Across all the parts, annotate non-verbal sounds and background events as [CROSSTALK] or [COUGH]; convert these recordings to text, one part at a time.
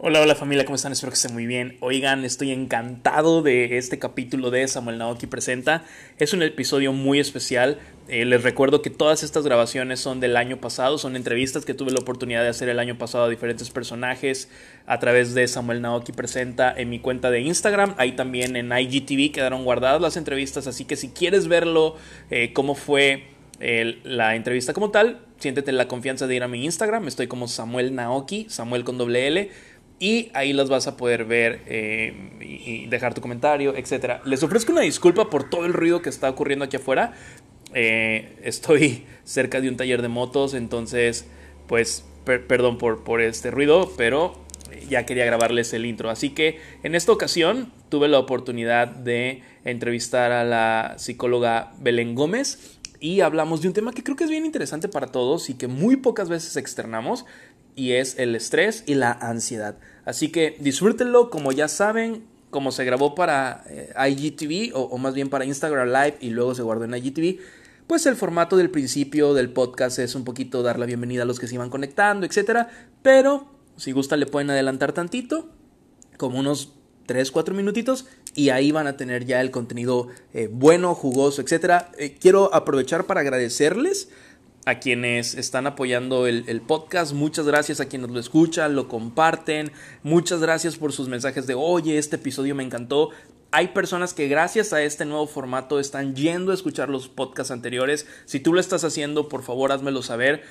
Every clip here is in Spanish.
Hola, hola familia, ¿cómo están? Espero que estén muy bien. Oigan, estoy encantado de este capítulo de Samuel Naoki Presenta. Es un episodio muy especial. Eh, les recuerdo que todas estas grabaciones son del año pasado, son entrevistas que tuve la oportunidad de hacer el año pasado a diferentes personajes a través de Samuel Naoki Presenta en mi cuenta de Instagram. Ahí también en IGTV quedaron guardadas las entrevistas, así que si quieres verlo, eh, cómo fue la entrevista como tal, siéntete la confianza de ir a mi Instagram. Estoy como Samuel Naoki, Samuel con doble L y ahí las vas a poder ver eh, y, dejar tu comentario, etc. Les ofrezco una disculpa por todo el ruido que está ocurriendo aquí afuera. Eh, estoy [LAUGHS] cerca de un taller de motos, entonces, pues, perdón por, por este ruido, pero ya quería grabarles el intro. Así que en esta ocasión tuve la oportunidad de entrevistar a la psicóloga Belén Gómez y hablamos de un tema que creo que es bien interesante para todos y que muy pocas veces externamos y es el estrés y la ansiedad. Así que disfrútenlo, como ya saben, como se grabó para eh, IGTV o, más bien para Instagram Live y luego se guardó en IGTV, pues el formato del principio del podcast es un poquito dar la bienvenida a los que se iban conectando, etcétera, pero si gusta le pueden adelantar tantito, como unos 3, 4 minutitos y ahí van a tener ya el contenido eh, bueno, jugoso, etcétera. Eh, quiero aprovechar para agradecerles a quienes están apoyando el, podcast. Muchas gracias a quienes lo escuchan, lo comparten. Muchas gracias por sus mensajes de, oye, este episodio me encantó. Hay personas que gracias a este nuevo formato están yendo a escuchar los podcasts anteriores. Si tú lo estás haciendo, por favor, házmelo saber.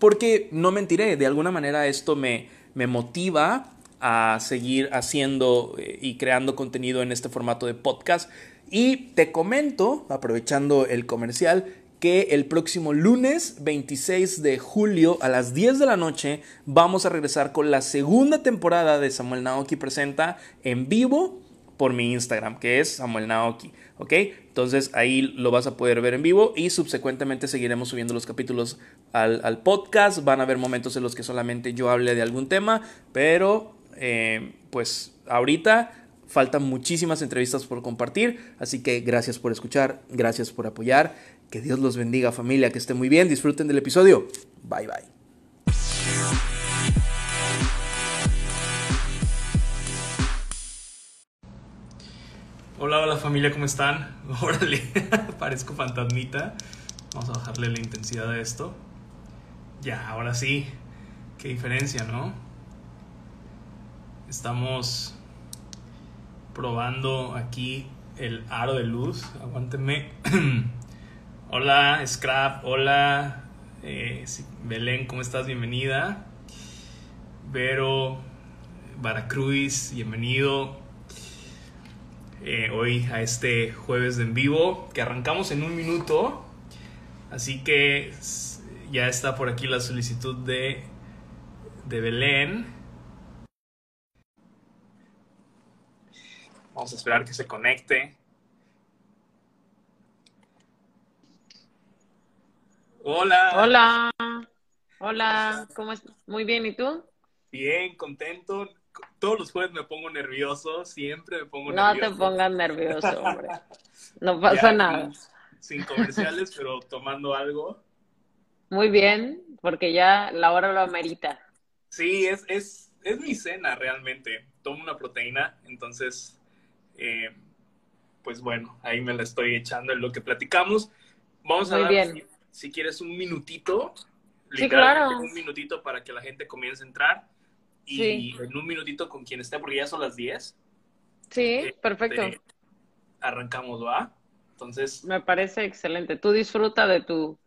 Porque no mentiré, de alguna manera esto me, me motiva a seguir haciendo eh, y creando contenido en este formato de podcast. Y te comento, aprovechando el comercial, que el próximo lunes 26 de julio a las 10 de la noche vamos a regresar con la segunda temporada de Samuel Naoki Presenta en vivo por mi Instagram, que es Samuel Naoki, ¿ok? Entonces ahí lo vas a poder ver en vivo y subsecuentemente seguiremos subiendo los capítulos al, podcast. Van a haber momentos en los que solamente yo hable de algún tema, pero eh, pues ahorita faltan muchísimas entrevistas por compartir, así que gracias por escuchar, gracias por apoyar que Dios los bendiga familia, que esté muy bien, disfruten del episodio. Bye bye. Hola, hola familia, ¿cómo están? [LAUGHS] Órale, parezco fantasmita. Vamos a bajarle la intensidad a esto. Ya, ahora sí. Qué diferencia, ¿no? Estamos probando aquí el aro de luz. Aguántenme. [CLEARS THROAT] Hola, Scrap, hola, eh, Belén, ¿cómo estás? Bienvenida. Vero, Baracruz, bienvenido. Eh, hoy a este jueves de en vivo, que arrancamos en un minuto. Así que ya está por aquí la solicitud de, de Belén. Vamos a esperar que se conecte. Hola. Hola. Hola. ¿Cómo estás? Muy bien, ¿y tú? Bien, contento. Todos los jueves me pongo nervioso, siempre me pongo nervioso. No te pongas nervioso, hombre. [LAUGHS] No pasa nada. Sin, comerciales, [LAUGHS] pero tomando algo. Muy bien, porque ya la hora lo amerita. Sí, es, es, es mi cena realmente. Tomo una proteína, entonces, eh, pues bueno, ahí me la estoy echando en lo que platicamos. Vamos a Muy bien si quieres un minutito, sí, claro. un minutito para que la gente comience a entrar y en un minutito con quien esté, porque ya son las 10. Sí, perfecto. arrancamos, ¿va? Entonces. Me parece excelente. Tú disfruta de tu,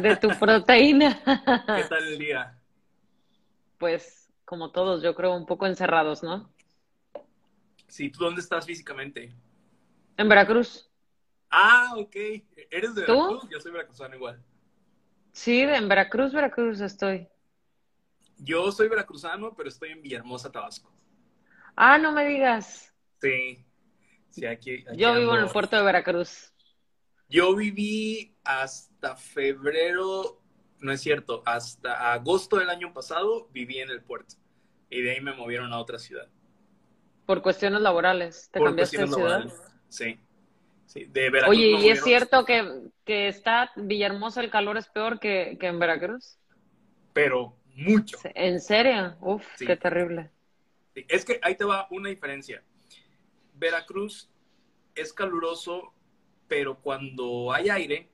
de tu [LAUGHS] proteína. ¿Qué tal el día? Pues, como todos, yo creo, un poco encerrados, ¿no? Sí, ¿tú dónde estás físicamente? En Veracruz. Ah, ok. ¿Eres de Veracruz? Yo soy veracruzano igual. Sí, en Veracruz, Veracruz estoy. Yo soy veracruzano, pero estoy en Villahermosa, Tabasco. Ah, no me digas. Sí. sí aquí, Yo vivo en el puerto de Veracruz. Yo viví hasta febrero, no es cierto, hasta agosto del año pasado viví en el puerto. Y de ahí me movieron a otra ciudad. Por cuestiones laborales. ¿Te cambiaste de ciudad? Sí. Oye, ¿y es cierto que, que, está Villahermosa el calor es peor que, en Veracruz? Pero mucho. ¿En serio? Uf, qué terrible. Es que ahí te va una diferencia. Veracruz es caluroso, pero cuando hay aire,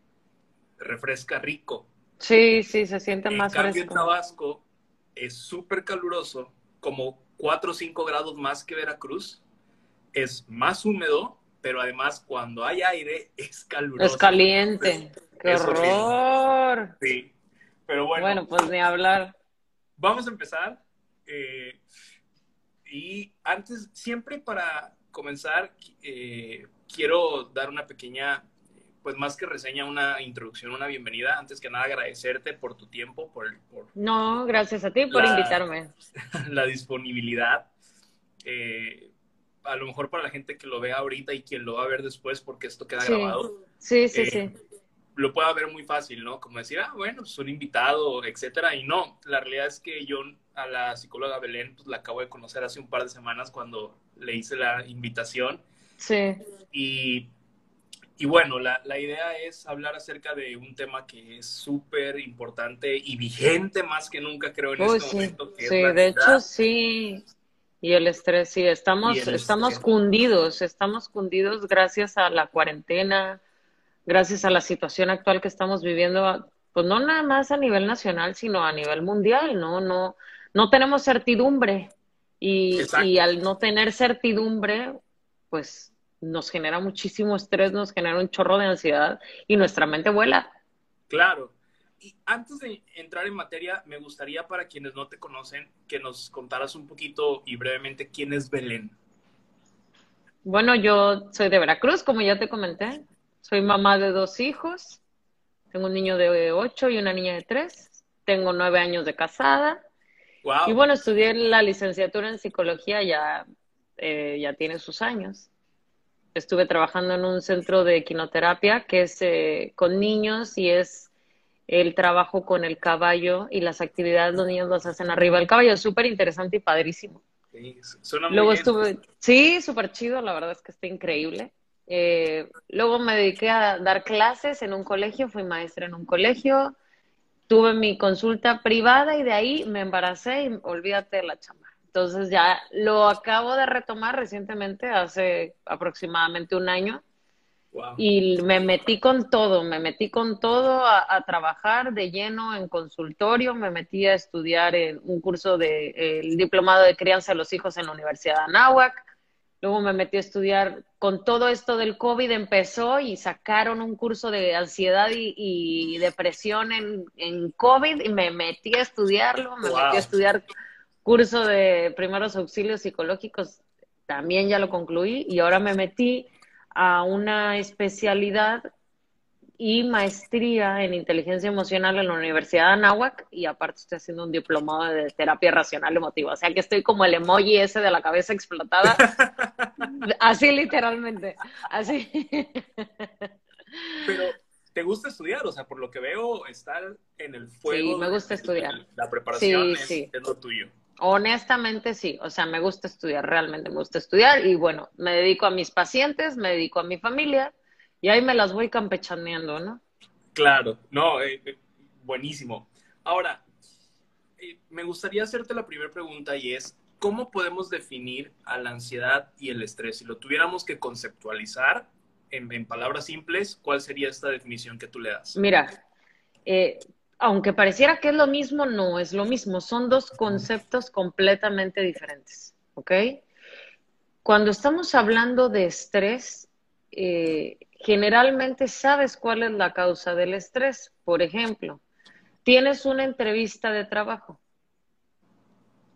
refresca rico. Sí, sí, se siente en más cambio, fresco. En Tabasco es súper caluroso, como 4 o 5 grados más que Veracruz. Es más húmedo, pero además cuando hay aire [LAUGHS] es caluroso. Es caliente. [LAUGHS] ¡Qué horror! Sí, pero bueno. Bueno, pues ni hablar. Vamos a empezar. Eh, y antes, siempre para comenzar, eh, quiero dar una pequeña, pues más que reseña, una introducción, una bienvenida. Antes que nada, agradecerte por tu tiempo, por... por no, gracias a ti por la, invitarme. [LAUGHS] La disponibilidad. Eh, a lo mejor para la gente que lo vea ahorita y quien lo va a ver después, porque esto queda sí. grabado. Sí, sí, sí. Lo pueda ver muy fácil, ¿no? Como decir, ah, bueno, es un invitado, etcétera. Y no, la realidad es que yo a la psicóloga Belén, pues la acabo de conocer hace un par de semanas cuando le hice la invitación. Sí. Y, y bueno, la, la, idea es hablar acerca de un tema que es súper importante y vigente más que nunca, creo, en Uy, este sí. momento. Que sí, es la de hecho, sí. Y el estrés, sí, estamos, estamos estrés. cundidos, estamos cundidos gracias a la cuarentena, gracias a la situación actual que estamos viviendo, pues no nada más a nivel nacional, sino a nivel mundial, ¿no? No, no tenemos certidumbre y, y al no tener certidumbre, pues nos genera muchísimo estrés, nos genera un chorro de ansiedad y nuestra mente vuela. Claro. Y antes de entrar en materia, me gustaría para quienes no te conocen que nos contaras un poquito y brevemente quién es Belén. Bueno, yo soy de Veracruz, como ya te comenté. Soy mamá de dos hijos. Tengo un niño de ocho y una niña de tres. Tengo nueve años de casada. Wow. Y bueno, estudié la licenciatura en psicología ya, eh, ya tiene sus años. Estuve trabajando en un centro de equinoterapia que es eh, con niños y es el trabajo con el caballo y las actividades los niños las hacen arriba del caballo. Súper interesante y padrísimo. Sí, suena muy Luego bien. estuve, sí, súper chido, la verdad es que está increíble. Eh, luego me dediqué a dar clases en un colegio, fui maestra en un colegio, tuve mi consulta privada y de ahí me embaracé y olvídate de la chamba. Entonces ya lo acabo de retomar recientemente, hace aproximadamente un año, Wow. y me metí con todo, me metí con todo a, a, trabajar de lleno en consultorio, me metí a estudiar en un curso de el diplomado de crianza de los hijos en la Universidad de Anáhuac, luego me metí a estudiar con todo esto del COVID empezó y sacaron un curso de ansiedad y, y depresión en, en, COVID y me metí a estudiarlo, me Wow. metí a estudiar curso de primeros auxilios psicológicos, también ya lo concluí y ahora me metí a una especialidad y maestría en inteligencia emocional en la Universidad de Anáhuac y aparte estoy haciendo un diplomado de terapia racional emotiva. O sea que estoy como el emoji ese de la cabeza explotada. [LAUGHS] Así literalmente. Así. Pero, ¿te gusta estudiar? O sea, por lo que veo, estar en el fuego. Sí, me gusta estudiar. La preparación Sí, es, sí. es lo tuyo. Honestamente sí, o sea, me gusta estudiar, realmente me gusta estudiar y bueno, me dedico a mis pacientes, me dedico a mi familia y ahí me las voy campechaneando, ¿no? Claro, no, eh, eh, buenísimo. Ahora, eh, me gustaría hacerte la primera pregunta y es, ¿cómo podemos definir a la ansiedad y el estrés? Si lo tuviéramos que conceptualizar en, en palabras simples, ¿cuál sería esta definición que tú le das? Mira, eh, aunque pareciera que es lo mismo, no es lo mismo. Son dos conceptos completamente diferentes, ¿ok? Cuando estamos hablando de estrés, eh, generalmente sabes cuál es la causa del estrés. Por ejemplo, tienes una entrevista de trabajo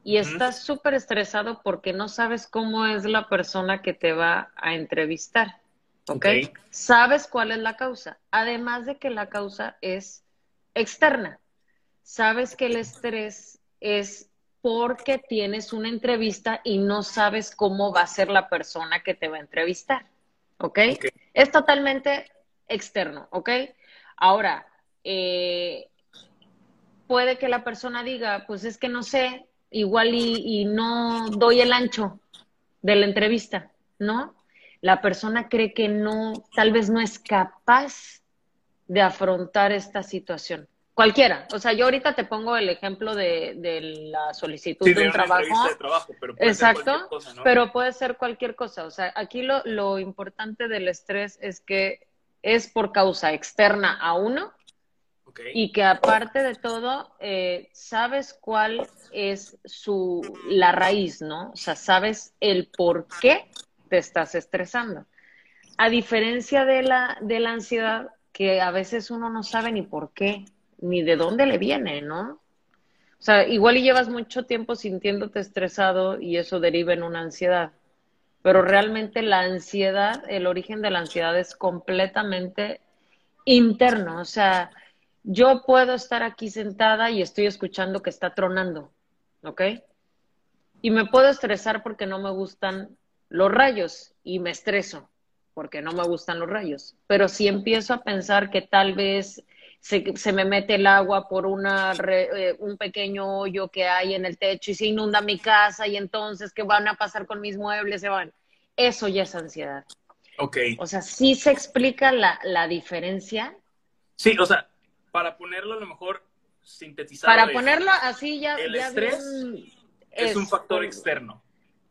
y estás súper estresado porque no sabes cómo es la persona que te va a entrevistar, ¿ok? Ok. Sabes cuál es la causa, además de que la causa es externa. Sabes que el estrés es porque tienes una entrevista y no sabes cómo va a ser la persona que te va a entrevistar. ¿Ok? Ok. Es totalmente externo. ¿Ok? Ahora, eh, puede que la persona diga, pues es que no sé, igual y, y no doy el ancho de la entrevista, ¿no? La persona cree que no, tal vez no es capaz de afrontar esta situación. Cualquiera. O sea, yo ahorita te pongo el ejemplo de, de la solicitud de un trabajo. De trabajo pero puede Exacto, ser cosa, ¿no? pero puede ser cualquier cosa. O sea, aquí lo, lo importante del estrés es que es por causa externa a uno okay. y que aparte de todo, eh, sabes cuál es su, la raíz, ¿no? O sea, sabes el por qué te estás estresando. A diferencia de la, de la ansiedad, que a veces uno no sabe ni por qué ni de dónde le viene, ¿no? O sea, igual y llevas mucho tiempo sintiéndote estresado y eso deriva en una ansiedad. Pero realmente la ansiedad, el origen de la ansiedad es completamente interno. O sea, yo puedo estar aquí sentada y estoy escuchando que está tronando, ¿ok? Y me puedo estresar porque no me gustan los rayos y me estreso porque no me gustan los rayos. Pero si empiezo a pensar que tal vez se, me mete el agua por una eh, un pequeño hoyo que hay en el techo y se inunda mi casa y entonces, ¿qué van a pasar con mis muebles? Se van. Eso ya es ansiedad. Ok. O sea, sí se explica la, la diferencia. Sí, o sea, para ponerlo a lo mejor sintetizado. Para ponerlo así ya. El ya estrés es, un factor externo.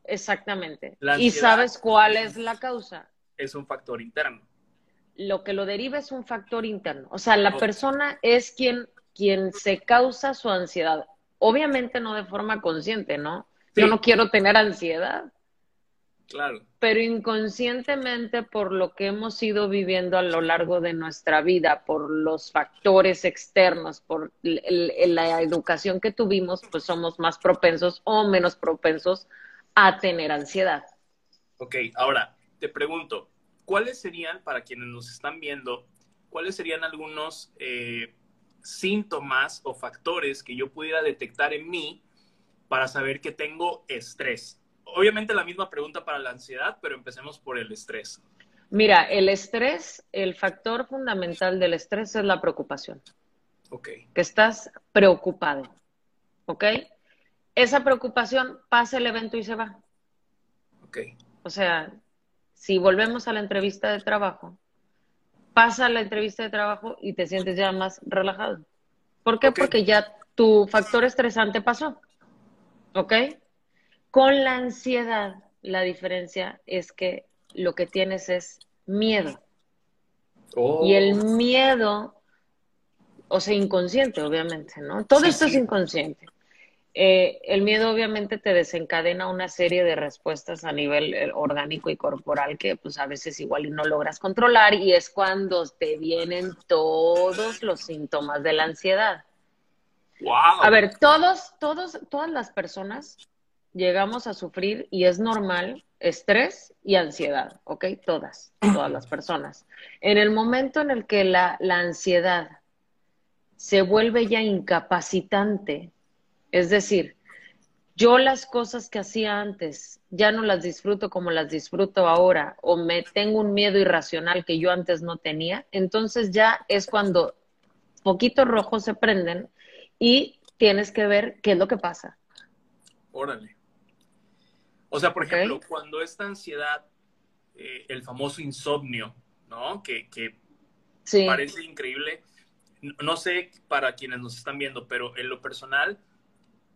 Exactamente. y sabes cuál es la causa. Es un factor interno lo que lo deriva es un factor interno. O sea, la persona es quien, quien se causa su ansiedad. Obviamente no de forma consciente, ¿no? Yo no quiero tener ansiedad. Claro. Pero inconscientemente por lo que hemos ido viviendo a lo largo de nuestra vida, por los factores externos, por la educación que tuvimos, pues somos más propensos o menos propensos a tener ansiedad. Ok, ahora te pregunto, ¿cuáles serían, para quienes nos están viendo, cuáles serían algunos eh, síntomas o factores que yo pudiera detectar en mí para saber que tengo estrés? Obviamente la misma pregunta para la ansiedad, pero empecemos por el estrés. Mira, el estrés, el factor fundamental del estrés es la preocupación. Ok. Que estás preocupado. ¿Ok? Esa preocupación pasa el evento y se va. Ok. O sea, si volvemos a la entrevista de trabajo, pasa la entrevista de trabajo y te sientes ya más relajado. ¿Por qué? Porque ya tu factor estresante pasó. ¿Ok? Con la ansiedad, la diferencia es que lo que tienes es miedo. Y el oh. miedo, o sea, inconsciente, obviamente, ¿no? Todo esto es inconsciente. Eh, el miedo obviamente te desencadena una serie de respuestas a nivel eh, orgánico y corporal que pues a veces igual y no logras controlar y es cuando te vienen todos los síntomas de la ansiedad. Wow. A ver, todos, todos, todas las personas llegamos a sufrir y es normal estrés y ansiedad, ¿ok? Todas, todas las personas. En el momento en el que la, la ansiedad se vuelve ya incapacitante, es decir, yo las cosas que hacía antes ya no las disfruto como las disfruto ahora o me tengo un miedo irracional que yo antes no tenía, entonces ya es cuando poquitos rojos se prenden y tienes que ver qué es lo que pasa. Órale. O sea, por ejemplo, cuando esta ansiedad, eh, el famoso insomnio, ¿no? Que, parece increíble. No sé para quienes nos están viendo, pero en lo personal,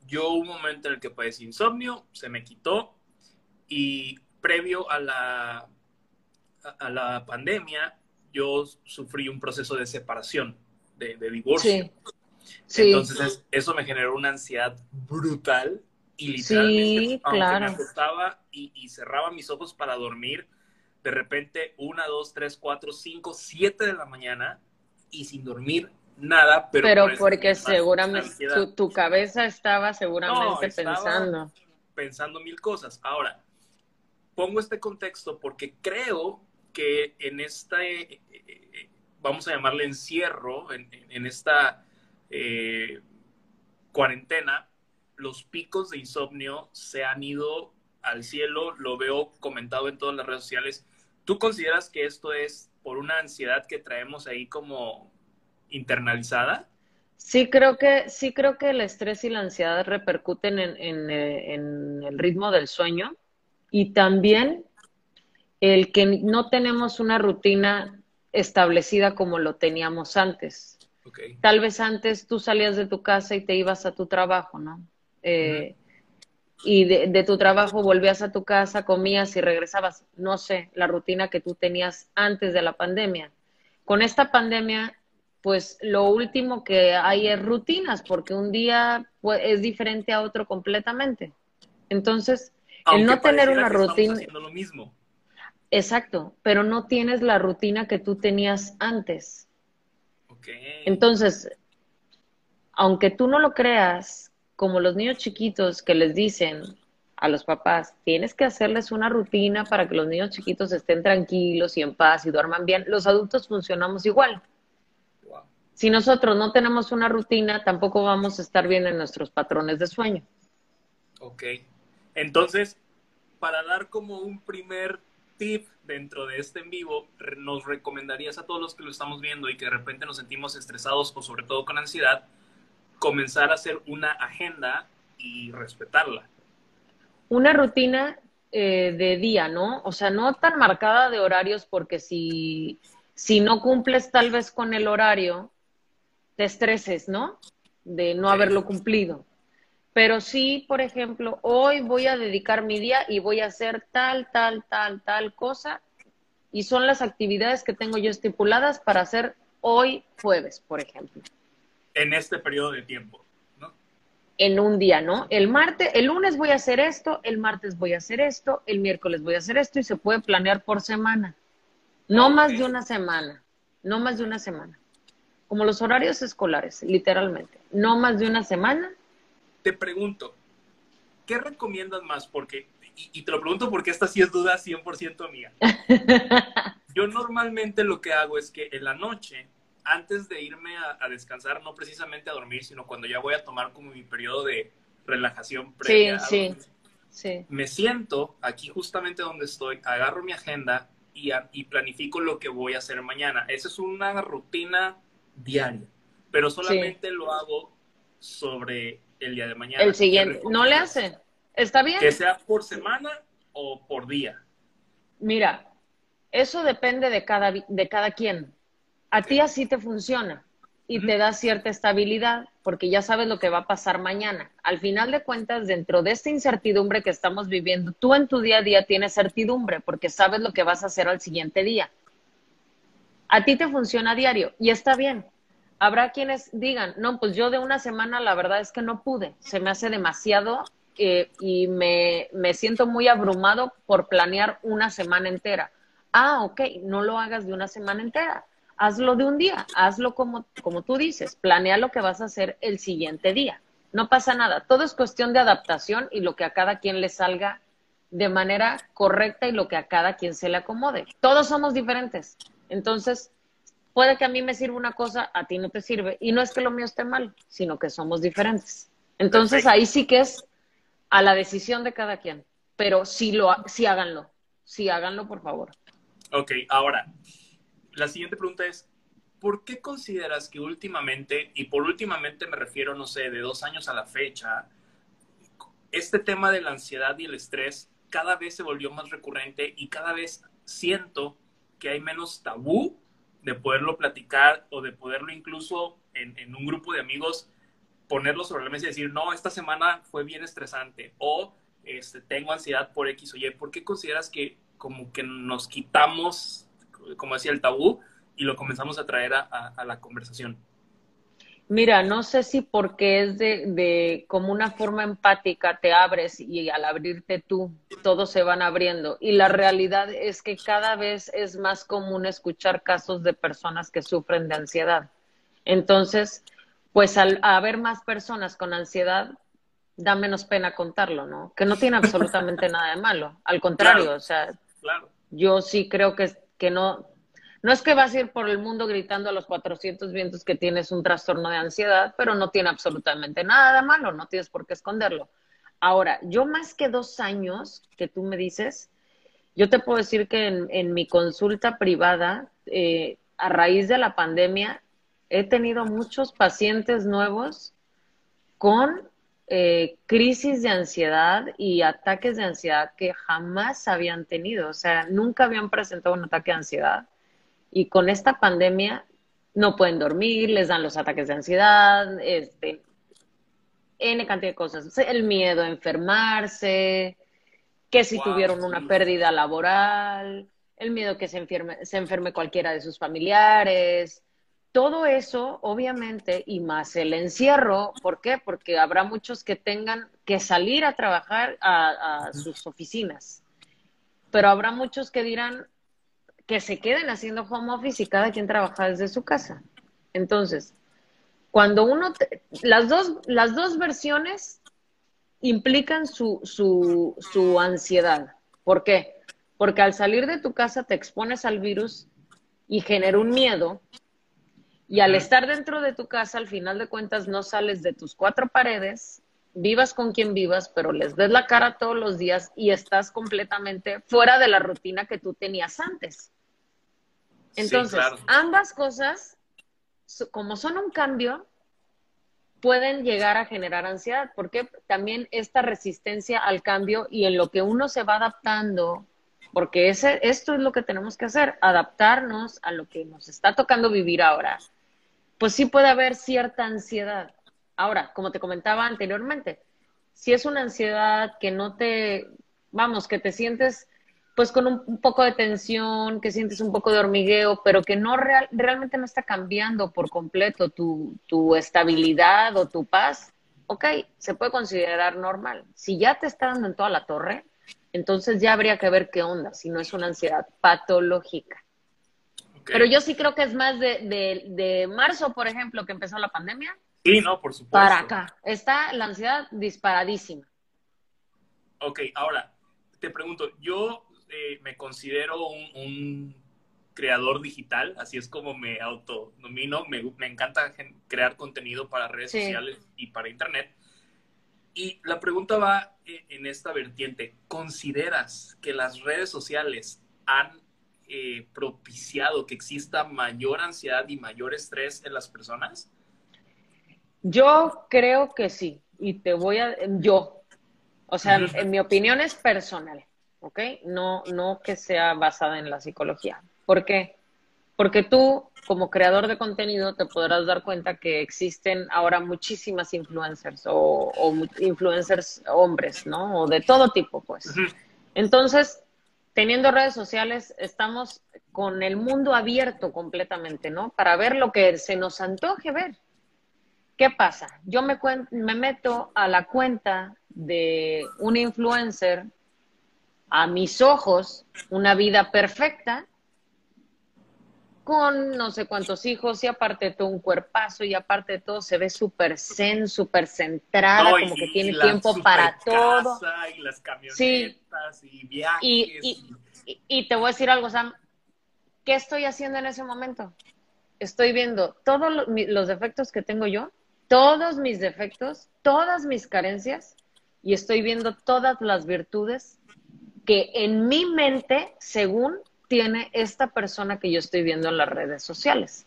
yo un momento en el que padecí insomnio, se me quitó y previo a la, a la pandemia yo sufrí un proceso de separación, de, divorcio. Sí. Entonces eso me generó una ansiedad brutal y literalmente, aunque me acostaba y, y, cerraba mis ojos para dormir, de repente una, dos, tres, cuatro, cinco, siete de la mañana y sin dormir nada, pero... Pero porque seguramente tu, cabeza estaba seguramente pensando. Pensando mil cosas. Ahora, pongo este contexto porque creo que en esta, eh, eh, vamos a llamarle encierro, en, esta eh, cuarentena, los picos de insomnio se han ido al cielo, lo veo comentado en todas las redes sociales. ¿Tú consideras que esto es por una ansiedad que traemos ahí como, internalizada? Sí creo que, sí creo que el estrés y la ansiedad repercuten en, eh, en, el ritmo del sueño y también el que no tenemos una rutina establecida como lo teníamos antes. Tal vez antes tú salías de tu casa y te ibas a tu trabajo, ¿no? Eh, y de, tu trabajo volvías a tu casa, comías y regresabas, no sé, la rutina que tú tenías antes de la pandemia. Con esta pandemia, pues lo último que hay es rutinas, porque un día pues, es diferente a otro completamente. Entonces, el no tener una rutina... lo mismo. Exacto, pero no tienes la rutina que tú tenías antes. Entonces, aunque tú no lo creas, como los niños chiquitos que les dicen a los papás, tienes que hacerles una rutina para que los niños chiquitos estén tranquilos y en paz y duerman bien, los adultos funcionamos igual. Si nosotros no tenemos una rutina, tampoco vamos a estar bien en nuestros patrones de sueño. Ok. Entonces, para dar como un primer tip dentro de este en vivo, nos recomendarías a todos los que lo estamos viendo y que de repente nos sentimos estresados o sobre todo con ansiedad, comenzar a hacer una agenda y respetarla. Una rutina eh, de día, ¿no? O sea, no tan marcada de horarios porque si, si no cumples tal vez con el horario, te estreses, ¿no? De no haberlo cumplido. Pero sí, por ejemplo, hoy voy a dedicar mi día y voy a hacer tal, tal, tal, tal cosa. Y son las actividades que tengo yo estipuladas para hacer hoy jueves, por ejemplo en este periodo de tiempo, ¿no? En un día, ¿no? El martes, el lunes voy a hacer esto, el martes voy a hacer esto, el miércoles voy a hacer esto y se puede planear por semana. No más de una semana, no más de una semana. Como los horarios escolares, literalmente. No más de una semana. Te pregunto, ¿qué recomiendas más? Porque, y, y te lo pregunto porque esta sí es duda 100% mía. [LAUGHS] Yo normalmente lo que hago es que en la noche antes de irme a, descansar, no precisamente a dormir, sino cuando ya voy a tomar como mi periodo de relajación previa. Sí, sí, sí. Me siento aquí justamente donde estoy, agarro mi agenda y, y planifico lo que voy a hacer mañana. Esa es una rutina diaria, pero solamente lo hago sobre el día de mañana. El siguiente. ¿No le hace? ¿Está bien? Que sea por semana o por día. Mira, eso depende de cada, de cada quien a ti así te funciona y te da cierta estabilidad porque ya sabes lo que va a pasar mañana. Al final de cuentas, dentro de esta incertidumbre que estamos viviendo, tú en tu día a día tienes certidumbre porque sabes lo que vas a hacer al siguiente día. A ti te funciona a diario y está bien. Habrá quienes digan, no, pues yo de una semana la verdad es que no pude, se me hace demasiado eh, y me, me siento muy abrumado por planear una semana entera. Ah, ok, no lo hagas de una semana entera hazlo de un día, hazlo como, como tú dices, planea lo que vas a hacer el siguiente día. No pasa nada, todo es cuestión de adaptación y lo que a cada quien le salga de manera correcta y lo que a cada quien se le acomode. Todos somos diferentes. Entonces, puede que a mí me sirva una cosa, a ti no te sirve. Y no es que lo mío esté mal, sino que somos diferentes. Entonces, ahí sí que es a la decisión de cada quien. Pero sí, lo, sí háganlo, sí háganlo, por favor. Ok, ahora, la siguiente pregunta es, ¿por qué consideras que últimamente, y por últimamente me refiero, no sé, de dos años a la fecha, este tema de la ansiedad y el estrés cada vez se volvió más recurrente y cada vez siento que hay menos tabú de poderlo platicar o de poderlo incluso en, un grupo de amigos ponerlo sobre la mesa y decir, no, esta semana fue bien estresante o este, tengo ansiedad por X o Y. ¿Por qué consideras que como que nos quitamos como decía, el tabú y lo comenzamos a traer a, la conversación. Mira, no sé si porque es de, de, como una forma empática te abres y al abrirte tú, todos se van abriendo. Y la realidad es que cada vez es más común escuchar casos de personas que sufren de ansiedad. Entonces, pues al haber más personas con ansiedad, da menos pena contarlo, ¿no? Que no tiene absolutamente [LAUGHS] nada de malo. Al contrario, o sea, yo sí creo que que no, no es que vas a ir por el mundo gritando a los 400 vientos que tienes un trastorno de ansiedad, pero no tiene absolutamente nada de malo, no tienes por qué esconderlo. Ahora, yo más que dos años que tú me dices, yo te puedo decir que en, mi consulta privada, eh, a raíz de la pandemia, he tenido muchos pacientes nuevos con eh, crisis de ansiedad y ataques de ansiedad que jamás habían tenido, o sea, nunca habían presentado un ataque de ansiedad. Y con esta pandemia no pueden dormir, les dan los ataques de ansiedad, este, N cantidad de cosas. El miedo a enfermarse, que si tuvieron una pérdida laboral, el miedo que se enferme, se enferme cualquiera de sus familiares. Todo eso, obviamente, y más el encierro, ¿por qué? Porque habrá muchos que tengan que salir a trabajar a, a sus oficinas, pero habrá muchos que dirán que se queden haciendo home office y cada quien trabaja desde su casa. Entonces, cuando uno, las, dos, las dos versiones implican su, su, su ansiedad. ¿Por qué? Porque al salir de tu casa te expones al virus y genera un miedo. Y al estar dentro de tu casa, al final de cuentas, no sales de tus cuatro paredes, vivas con quien vivas, pero les ves la cara todos los días y estás completamente fuera de la rutina que tú tenías antes. Entonces, ambas cosas como son un cambio, pueden llegar a generar ansiedad, porque también esta resistencia al cambio y en lo que uno se va adaptando, porque ese, esto es lo que tenemos que hacer, adaptarnos a lo que nos está tocando vivir ahora, pues sí puede haber cierta ansiedad. Ahora, como te comentaba anteriormente, si es una ansiedad que no te, vamos, que te sientes pues con un, poco de tensión, que sientes un poco de hormigueo, pero que no real, realmente no está cambiando por completo tu, tu estabilidad o tu paz, ok, se puede considerar normal. Si ya te está dando en toda la torre, entonces ya habría que ver qué onda, si no es una ansiedad patológica. Pero yo sí creo que es más de, de, de, marzo, por ejemplo, que empezó la pandemia. Sí, no, por supuesto. Para acá. Está la ansiedad disparadísima. Ok, ahora, te pregunto, yo eh, me considero un, creador digital, así es como me autonomino, me, me encanta crear contenido para redes sociales y para internet. Y la pregunta va eh, en esta vertiente, ¿consideras que las redes sociales han eh, propiciado que exista mayor ansiedad y mayor estrés en las personas? Yo creo que sí, y te voy a, yo, o sea, en mi opinión es personal. ¿Ok? No, no que sea basada en la psicología. ¿Por qué? Porque tú, como creador de contenido, te podrás dar cuenta que existen ahora muchísimas influencers o, influencers hombres, ¿no? O de todo tipo, pues. Entonces, teniendo redes sociales, estamos con el mundo abierto completamente, ¿no? Para ver lo que se nos antoje ver. ¿Qué pasa? Yo me, me meto a la cuenta de un influencer a mis ojos, una vida perfecta, con no sé cuántos hijos y aparte de todo un cuerpazo y aparte de todo se ve súper zen, súper centrada, como que tiene tiempo para todo. Y las camionetas y viajes. Y, te voy a decir algo, Sam, ¿qué estoy haciendo en ese momento? Estoy viendo todos los defectos que tengo yo, todos mis defectos, todas mis carencias y estoy viendo todas las virtudes que en mi mente, según tiene esta persona que yo estoy viendo en las redes sociales.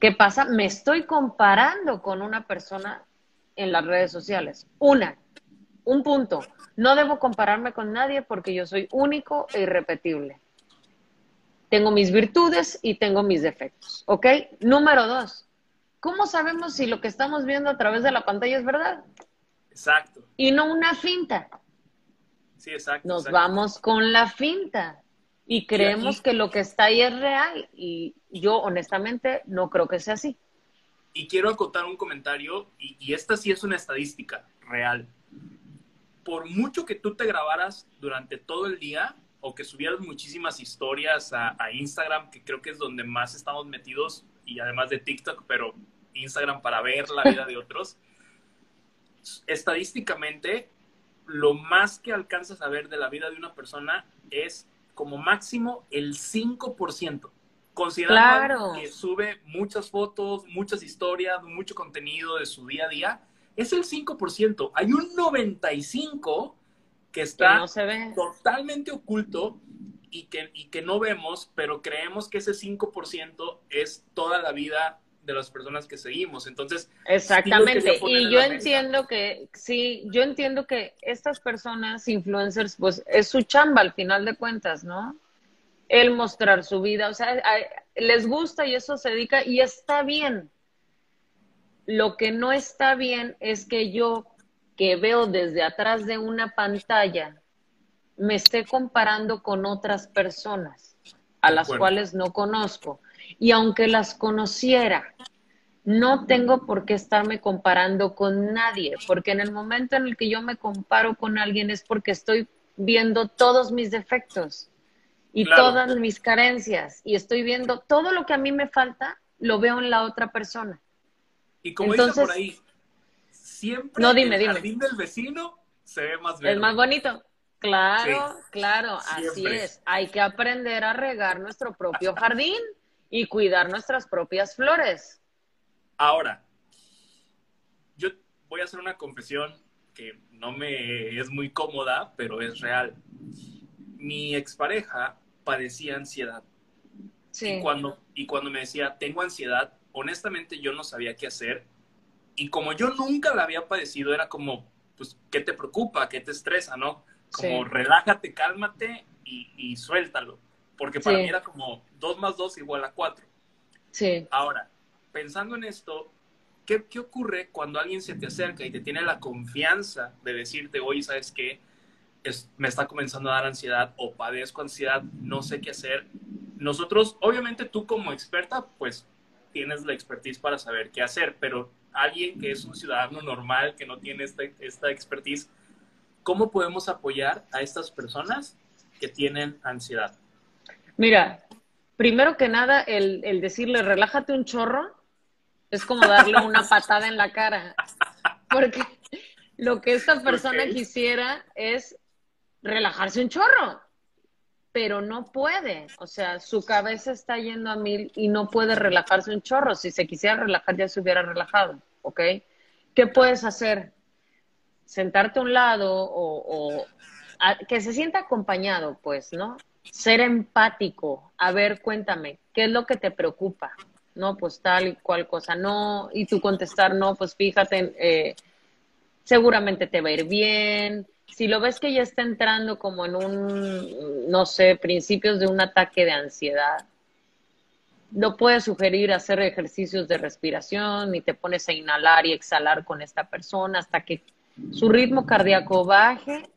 ¿Qué pasa? Me estoy comparando con una persona en las redes sociales. Una, un punto. No debo compararme con nadie porque yo soy único e irrepetible. Tengo mis virtudes y tengo mis defectos. ¿Ok? Número dos. ¿Cómo sabemos si lo que estamos viendo a través de la pantalla es verdad? Exacto. Y no una finta. Sí, exacto. Nos vamos con la finta y creemos que lo que está ahí es real y yo honestamente no creo que sea así. Y quiero acotar un comentario y, esta sí es una estadística real. Por mucho que tú te grabaras durante todo el día o que subieras muchísimas historias a, a Instagram, que creo que es donde más estamos metidos y además de TikTok, pero Instagram para ver la vida de otros, [LAUGHS] estadísticamente lo más que alcanzas a ver de la vida de una persona es como máximo el 5%. Considerando que sube muchas fotos, muchas historias, mucho contenido de su día a día, es el 5%. Hay un 95% que está totalmente oculto y que, y que no vemos, pero creemos que ese 5% es toda la vida de las personas que seguimos. Entonces, exactamente. y yo entiendo que, sí, yo entiendo que estas personas, influencers, pues es su chamba al final de cuentas, ¿no? El mostrar su vida. O sea, les gusta y eso se dedica y está bien. Lo que no está bien es que yo, que veo desde atrás de una pantalla, me esté comparando con otras personas a las cuales no conozco. Y aunque las conociera, no tengo por qué estarme comparando con nadie, porque en el momento en el que yo me comparo con alguien es porque estoy viendo todos mis defectos y todas mis carencias y estoy viendo todo lo que a mí me falta, lo veo en la otra persona. Y como Entonces, por ahí, siempre no, dime, el dime. jardín del vecino se ve más verde. Es más bonito. Claro, claro, así es. Hay que aprender a regar nuestro propio jardín y cuidar nuestras propias flores. Ahora, yo voy a hacer una confesión que no me es muy cómoda, pero es real. Mi expareja padecía ansiedad. Sí. Y cuando, y cuando me decía, tengo ansiedad, honestamente yo no sabía qué hacer. Y como yo nunca la había padecido, era como, pues, ¿qué te preocupa? ¿Qué te estresa? ¿No? Como relájate, cálmate y, suéltalo. Porque para mí era como 2 más 2 igual a 4. Sí. Ahora, pensando en esto, ¿qué, ¿qué, ocurre cuando alguien se te acerca y te tiene la confianza de decirte, oye, ¿sabes qué? Es, me está comenzando a dar ansiedad o padezco ansiedad, no sé qué hacer. Nosotros, obviamente tú como experta, pues tienes la expertise para saber qué hacer, pero alguien que es un ciudadano normal, que no tiene esta, esta expertise, ¿Cómo podemos apoyar a estas personas que tienen ansiedad? Mira, primero que nada, el, decirle relájate un chorro es como darle una patada en la cara. Porque lo que esta persona quisiera es relajarse un chorro, pero no puede. O sea, su cabeza está yendo a mil y no puede relajarse un chorro. Si se quisiera relajar, ya se hubiera relajado, ¿ok? ¿Qué puedes hacer? sentarte a un lado o, que se sienta acompañado, pues, ¿no? Ser empático, a ver, cuéntame, ¿qué es lo que te preocupa? No, pues tal y cual cosa, no, y tú contestar, no, pues fíjate, eh, seguramente te va a ir bien. Si lo ves que ya está entrando como en un, no sé, principios de un ataque de ansiedad, no puedes sugerir hacer ejercicios de respiración, ni te pones a inhalar y exhalar con esta persona hasta que su ritmo cardíaco baje,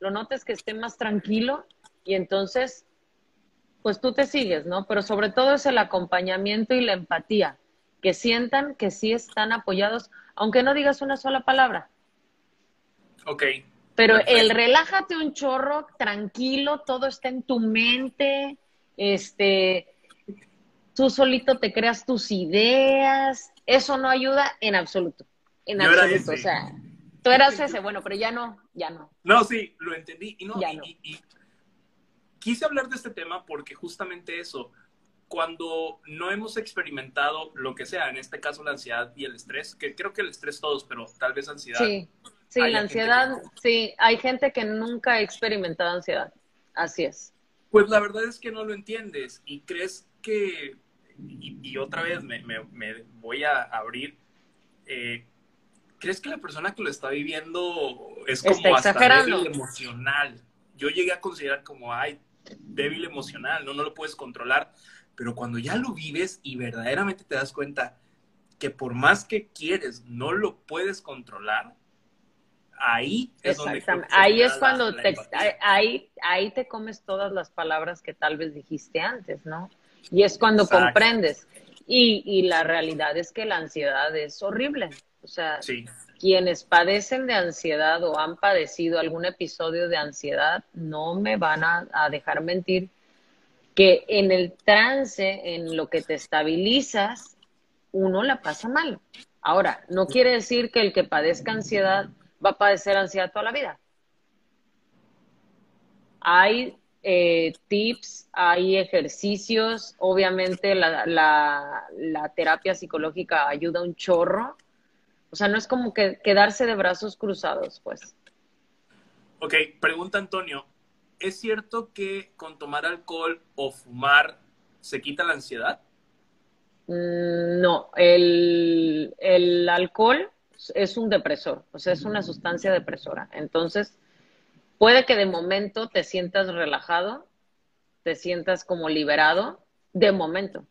lo notes que esté más tranquilo y entonces, pues tú te sigues, ¿no? Pero sobre todo es el acompañamiento y la empatía, que sientan que sí están apoyados, aunque no digas una sola palabra. Ok. Pero el relájate un chorro, tranquilo, todo está en tu mente, este, tú solito te creas tus ideas, eso no ayuda en absoluto, en absoluto, o sea, Tú eras ese, bueno, pero ya no, ya no. No, sí, lo entendí. Y, no, y, quise hablar de este tema porque justamente eso, cuando no hemos experimentado lo que sea, en este caso la ansiedad y el estrés, que creo que el estrés todos, pero tal vez ansiedad. Sí, sí, la ansiedad, sí, hay gente que nunca ha experimentado ansiedad, así es. Pues la verdad es que no lo entiendes y crees que, y, otra vez me, me, voy a abrir, eh, ¿crees que la persona que lo está viviendo es como hasta débil emocional? Yo llegué a considerar como, ay, débil emocional, no, no lo puedes controlar. Pero cuando ya lo vives y verdaderamente te das cuenta que por más que quieres, no lo puedes controlar, ahí es donde ahí es cuando te ahí ahí te comes todas las palabras que tal vez dijiste antes no y es cuando comprendes. Y, y la realidad es que la ansiedad es horrible. O sea, quienes padecen de ansiedad o han padecido algún episodio de ansiedad, no me van a, dejar mentir que en el trance, en lo que te estabilizas, uno la pasa mal. Ahora, no quiere decir que el que padezca ansiedad va a padecer ansiedad toda la vida. Hay eh, tips, hay ejercicios, obviamente la, la terapia psicológica ayuda un chorro, o sea, no es como que quedarse de brazos cruzados, pues. Ok, pregunta Antonio. ¿Es cierto que con tomar alcohol o fumar se quita la ansiedad? Mm, no, el, el alcohol es un depresor, o sea, es una sustancia depresora. Entonces, puede que de momento te sientas relajado, te sientas como liberado, de momento,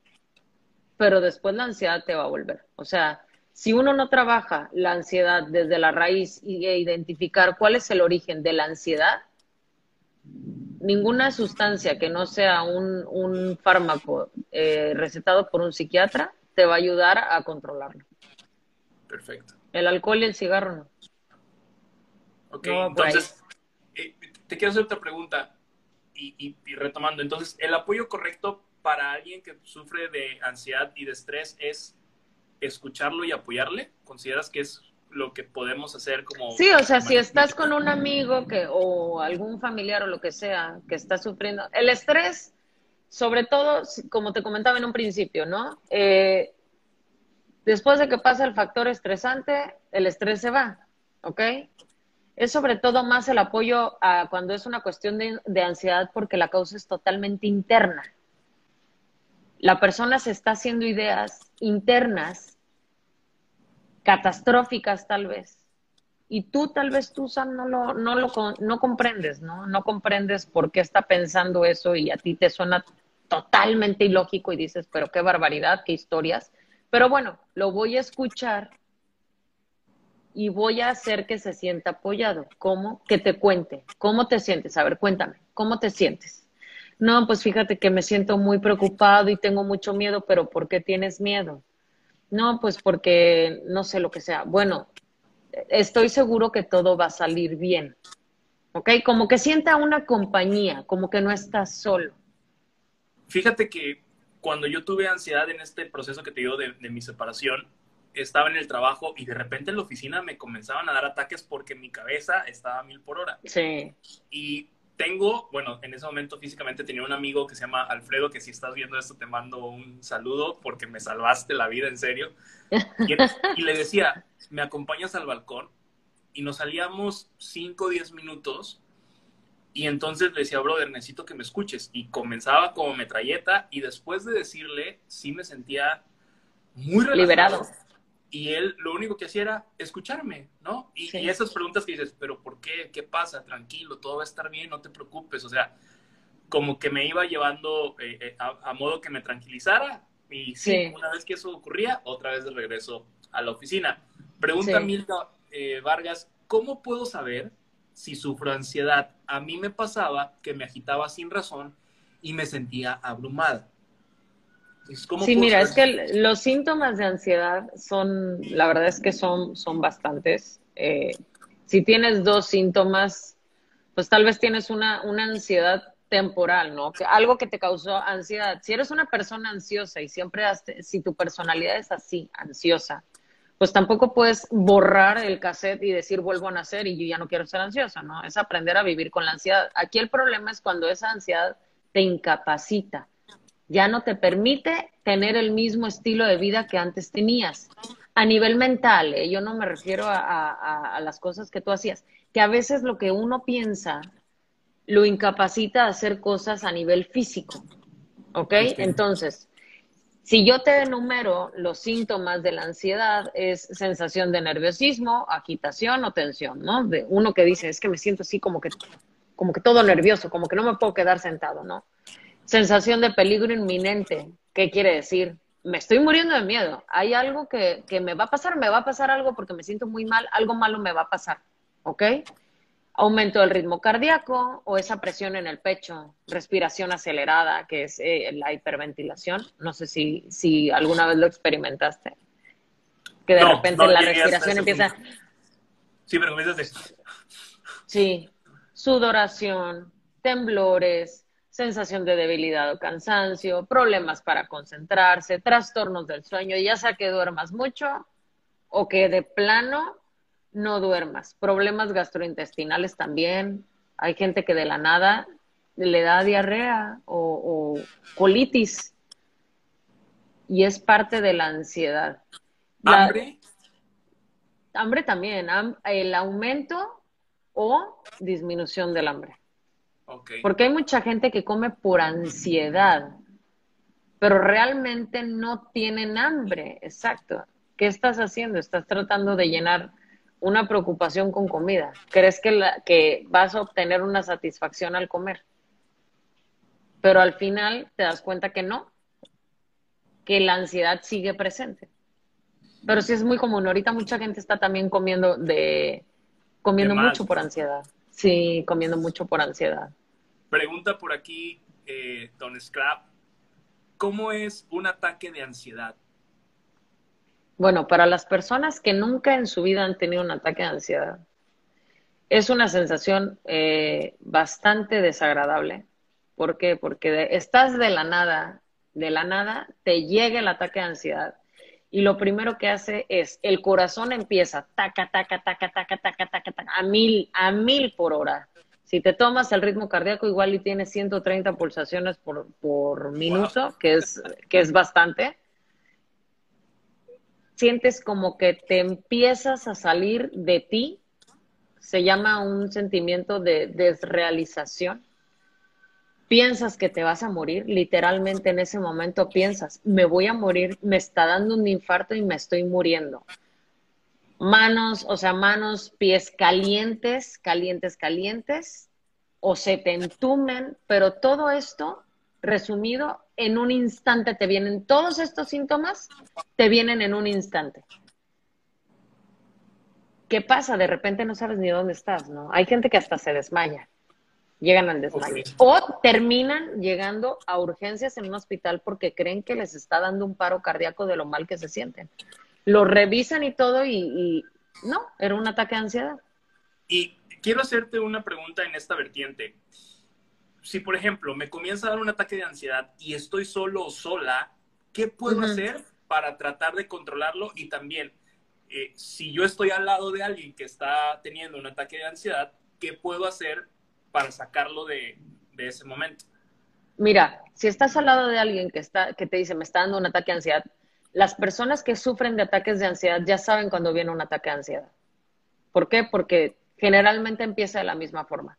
pero después la ansiedad te va a volver. O sea, si uno no trabaja la ansiedad desde la raíz y e identificar cuál es el origen de la ansiedad, ninguna sustancia que no sea un, fármaco eh, recetado por un psiquiatra te va a ayudar a controlarlo. Perfecto. El alcohol y el cigarro no. Ok, entonces, eh, te quiero hacer otra pregunta y, retomando. Entonces, ¿el apoyo correcto para alguien que sufre de ansiedad y de estrés es escucharlo y apoyarle? ¿Consideras que es lo que podemos hacer como... Sí, o sea, si estás con un amigo que, o algún familiar o lo que sea que está sufriendo, el estrés, sobre todo, como te comentaba en un principio, ¿no? Eh, después de que pasa el factor estresante, el estrés se va, ¿ok? Es sobre todo más el apoyo a cuando es una cuestión de, de ansiedad porque la causa es totalmente interna. La persona se está haciendo ideas internas catastróficas tal vez. Y tú tal vez tú, Sam, no lo, no lo no comprendes, ¿no? No comprendes por qué está pensando eso y a ti te suena totalmente ilógico y dices, pero qué barbaridad, qué historias. Pero bueno, lo voy a escuchar y voy a hacer que se sienta apoyado. ¿Cómo? Que te cuente. ¿Cómo te sientes? A ver, cuéntame, ¿cómo te sientes? No, pues fíjate que me siento muy preocupado y tengo mucho miedo, pero ¿por qué tienes miedo? No, pues porque no sé lo que sea. Bueno, estoy seguro que todo va a salir bien. ¿Ok? Como que sienta una compañía, como que no estás solo. Fíjate que cuando yo tuve ansiedad en este proceso que te digo de, de mi separación, estaba en el trabajo y de repente en la oficina me comenzaban a dar ataques porque mi cabeza estaba a mil por hora. Sí. Y tengo, bueno, en ese momento físicamente tenía un amigo que se llama Alfredo, que si estás viendo esto te mando un saludo porque me salvaste la vida, en serio. Y, [LAUGHS] le decía, me acompañas al balcón y nos salíamos 5 o 10 minutos y entonces le decía, brother, necesito que me escuches. Y comenzaba como metralleta y después de decirle, sí me sentía muy Liberado y él lo único que hacía era escucharme, ¿no? Y, esas preguntas que dices, pero ¿por qué? ¿Qué pasa? Tranquilo, todo va a estar bien, no te preocupes. O sea, como que me iba llevando eh, eh, a, modo que me tranquilizara. Y sí, una vez que eso ocurría, otra vez de regreso a la oficina. Pregunta Milka eh, Vargas, ¿cómo puedo saber si sufro ansiedad? A mí me pasaba que me agitaba sin razón y me sentía abrumada sí, mira, es que los síntomas de ansiedad son, la verdad es que son, son bastantes. Eh, si tienes dos síntomas, pues tal vez tienes una, una ansiedad temporal, ¿no? Que, algo que te causó ansiedad. Si eres una persona ansiosa y siempre, si tu personalidad es así, ansiosa, pues tampoco puedes borrar el cassette y decir vuelvo a nacer y yo ya no quiero ser ansiosa, ¿no? Es aprender a vivir con la ansiedad. Aquí el problema es cuando esa ansiedad te incapacita ya no te permite tener el mismo estilo de vida que antes tenías. A nivel mental, ¿eh? yo no me refiero a, las cosas que tú hacías, que a veces lo que uno piensa lo incapacita a hacer cosas a nivel físico. ¿Ok? Entonces, si yo te enumero los síntomas de la ansiedad, es sensación de nerviosismo, agitación o tensión, ¿no? De uno que dice, es que me siento así como que, como que todo nervioso, como que no me puedo quedar sentado, ¿no? Sensación de peligro inminente. ¿Qué quiere decir? Me estoy muriendo de miedo. Hay algo que, me va a pasar, me va a pasar algo porque me siento muy mal, algo malo me va a pasar. ¿Ok? Aumento del ritmo cardíaco o esa presión en el pecho, respiración acelerada, que es eh, la hiperventilación. No sé si, si alguna vez lo experimentaste. Que de repente la respiración empieza. Sí, pero comienzas Sí, sudoración, temblores, sensación de debilidad o cansancio, problemas para concentrarse, trastornos del sueño, ya sea que duermas mucho o que de plano no duermas, problemas gastrointestinales también. Hay gente que de la nada le da diarrea o, colitis y es parte de la ansiedad. ¿Hambre? Hambre también, el aumento o disminución del hambre. Porque hay mucha gente que come por ansiedad, pero realmente no tienen hambre. Exacto. ¿Qué estás haciendo? Estás tratando de llenar una preocupación con comida. ¿Crees que, que vas a obtener una satisfacción al comer? Pero al final te das cuenta que no. que la ansiedad sigue presente. Pero sí es muy común. Ahorita mucha gente está también comiendo de comiendo mucho por ansiedad. Sí, comiendo mucho por ansiedad. Pregunta por aquí, eh, Don Scrap. ¿Cómo es un ataque de ansiedad? Bueno, para las personas que nunca en su vida han tenido un ataque de ansiedad, es una sensación eh, bastante desagradable. ¿Por qué? Porque estás de la nada, de la nada, te llega el ataque de ansiedad y lo primero que hace es, el corazón empieza taca, taca, taca, taca, taca, taca, taca, a mil, a mil por hora. Si te tomas el ritmo cardíaco, igual y tienes 130 pulsaciones por, por minuto, que, es, que es bastante. Sientes como que te empiezas a salir de ti. Se llama un sentimiento de desrealización piensas que te vas a morir, literalmente en ese momento piensas, me voy a morir, me está dando un infarto y me estoy muriendo. Manos, o sea, manos, pies calientes, calientes, calientes, o se te entumen, pero todo esto, resumido, en un instante te vienen, todos estos síntomas te vienen en un instante. ¿Qué pasa? De repente no sabes ni dónde estás, ¿no? Hay gente que hasta se desmaya llegan al desmayo. O terminan llegando a urgencias en un hospital porque creen que les está dando un paro cardíaco de lo mal que se sienten. Lo revisan y todo y, no, era un ataque de ansiedad. Y quiero hacerte una pregunta en esta vertiente. Si, por ejemplo, me comienza a dar un ataque de ansiedad y estoy solo o sola, ¿qué puedo hacer para tratar de controlarlo? Y también, eh, si yo estoy al lado de alguien que está teniendo un ataque de ansiedad, ¿qué puedo hacer para sacarlo de, ese momento. Mira, si estás al lado de alguien que, está, que te dice, me está dando un ataque de ansiedad, las personas que sufren de ataques de ansiedad ya saben cuando viene un ataque de ansiedad. ¿Por qué? Porque generalmente empieza de la misma forma.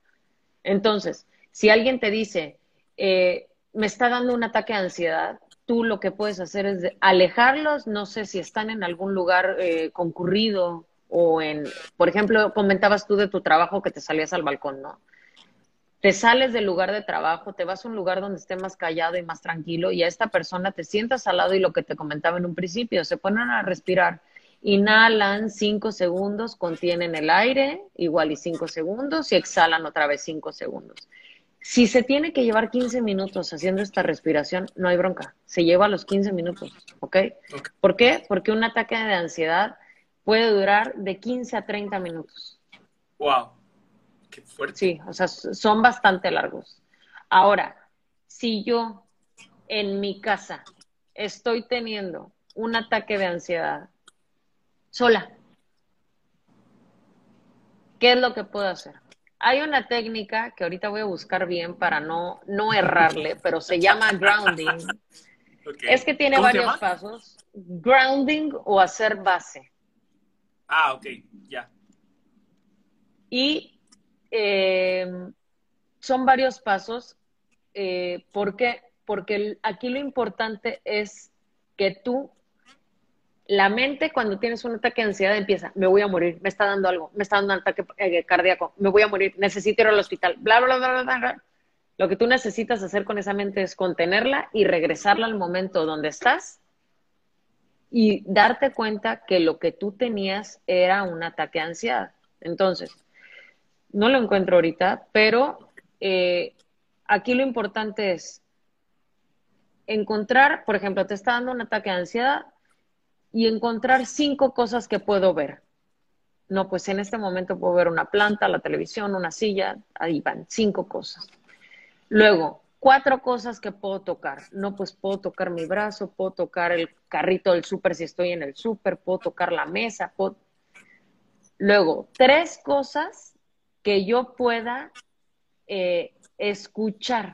Entonces, si alguien te dice, eh, me está dando un ataque de ansiedad, tú lo que puedes hacer es alejarlos, no sé si están en algún lugar eh, concurrido o en, por ejemplo, comentabas tú de tu trabajo que te salías al balcón, ¿no? Te sales del lugar de trabajo, te vas a un lugar donde esté más callado y más tranquilo y a esta persona te sientas al lado y lo que te comentaba en un principio, se ponen a respirar, inhalan cinco segundos, contienen el aire, igual y cinco segundos y exhalan otra vez cinco segundos. Si se tiene que llevar 15 minutos haciendo esta respiración, no hay bronca, se lleva a los 15 minutos, ¿ok? ¿Por qué? Porque un ataque de ansiedad puede durar de 15 a 30 minutos. Wow. Sí, o sea, son bastante largos. Ahora, si yo en mi casa estoy teniendo un ataque de ansiedad sola, ¿qué es lo que puedo hacer? Hay una técnica que ahorita voy a buscar bien para no, no errarle, pero se llama [LAUGHS] grounding. Es que tiene varios pasos. Grounding o hacer base. Ah, ok, ya. Y eh, son varios pasos. Eh, ¿Por qué? Porque aquí lo importante es que tú, la mente cuando tienes un ataque de ansiedad empieza, me voy a morir, me está dando algo, me está dando un ataque eh, cardíaco, me voy a morir, necesito ir al hospital, bla, bla, bla, bla, bla. Lo que tú necesitas hacer con esa mente es contenerla y regresarla al momento donde estás y darte cuenta que lo que tú tenías era un ataque de ansiedad. Entonces, no lo encuentro ahorita, pero eh, aquí lo importante es encontrar, por ejemplo, te está dando un ataque de ansiedad y encontrar cinco cosas que puedo ver. No, pues en este momento puedo ver una planta, la televisión, una silla, ahí van, cinco cosas. Luego, cuatro cosas que puedo tocar. No, pues puedo tocar mi brazo, puedo tocar el carrito del súper si estoy en el súper, puedo tocar la mesa. Puedo... Luego, tres cosas que yo pueda eh, escuchar.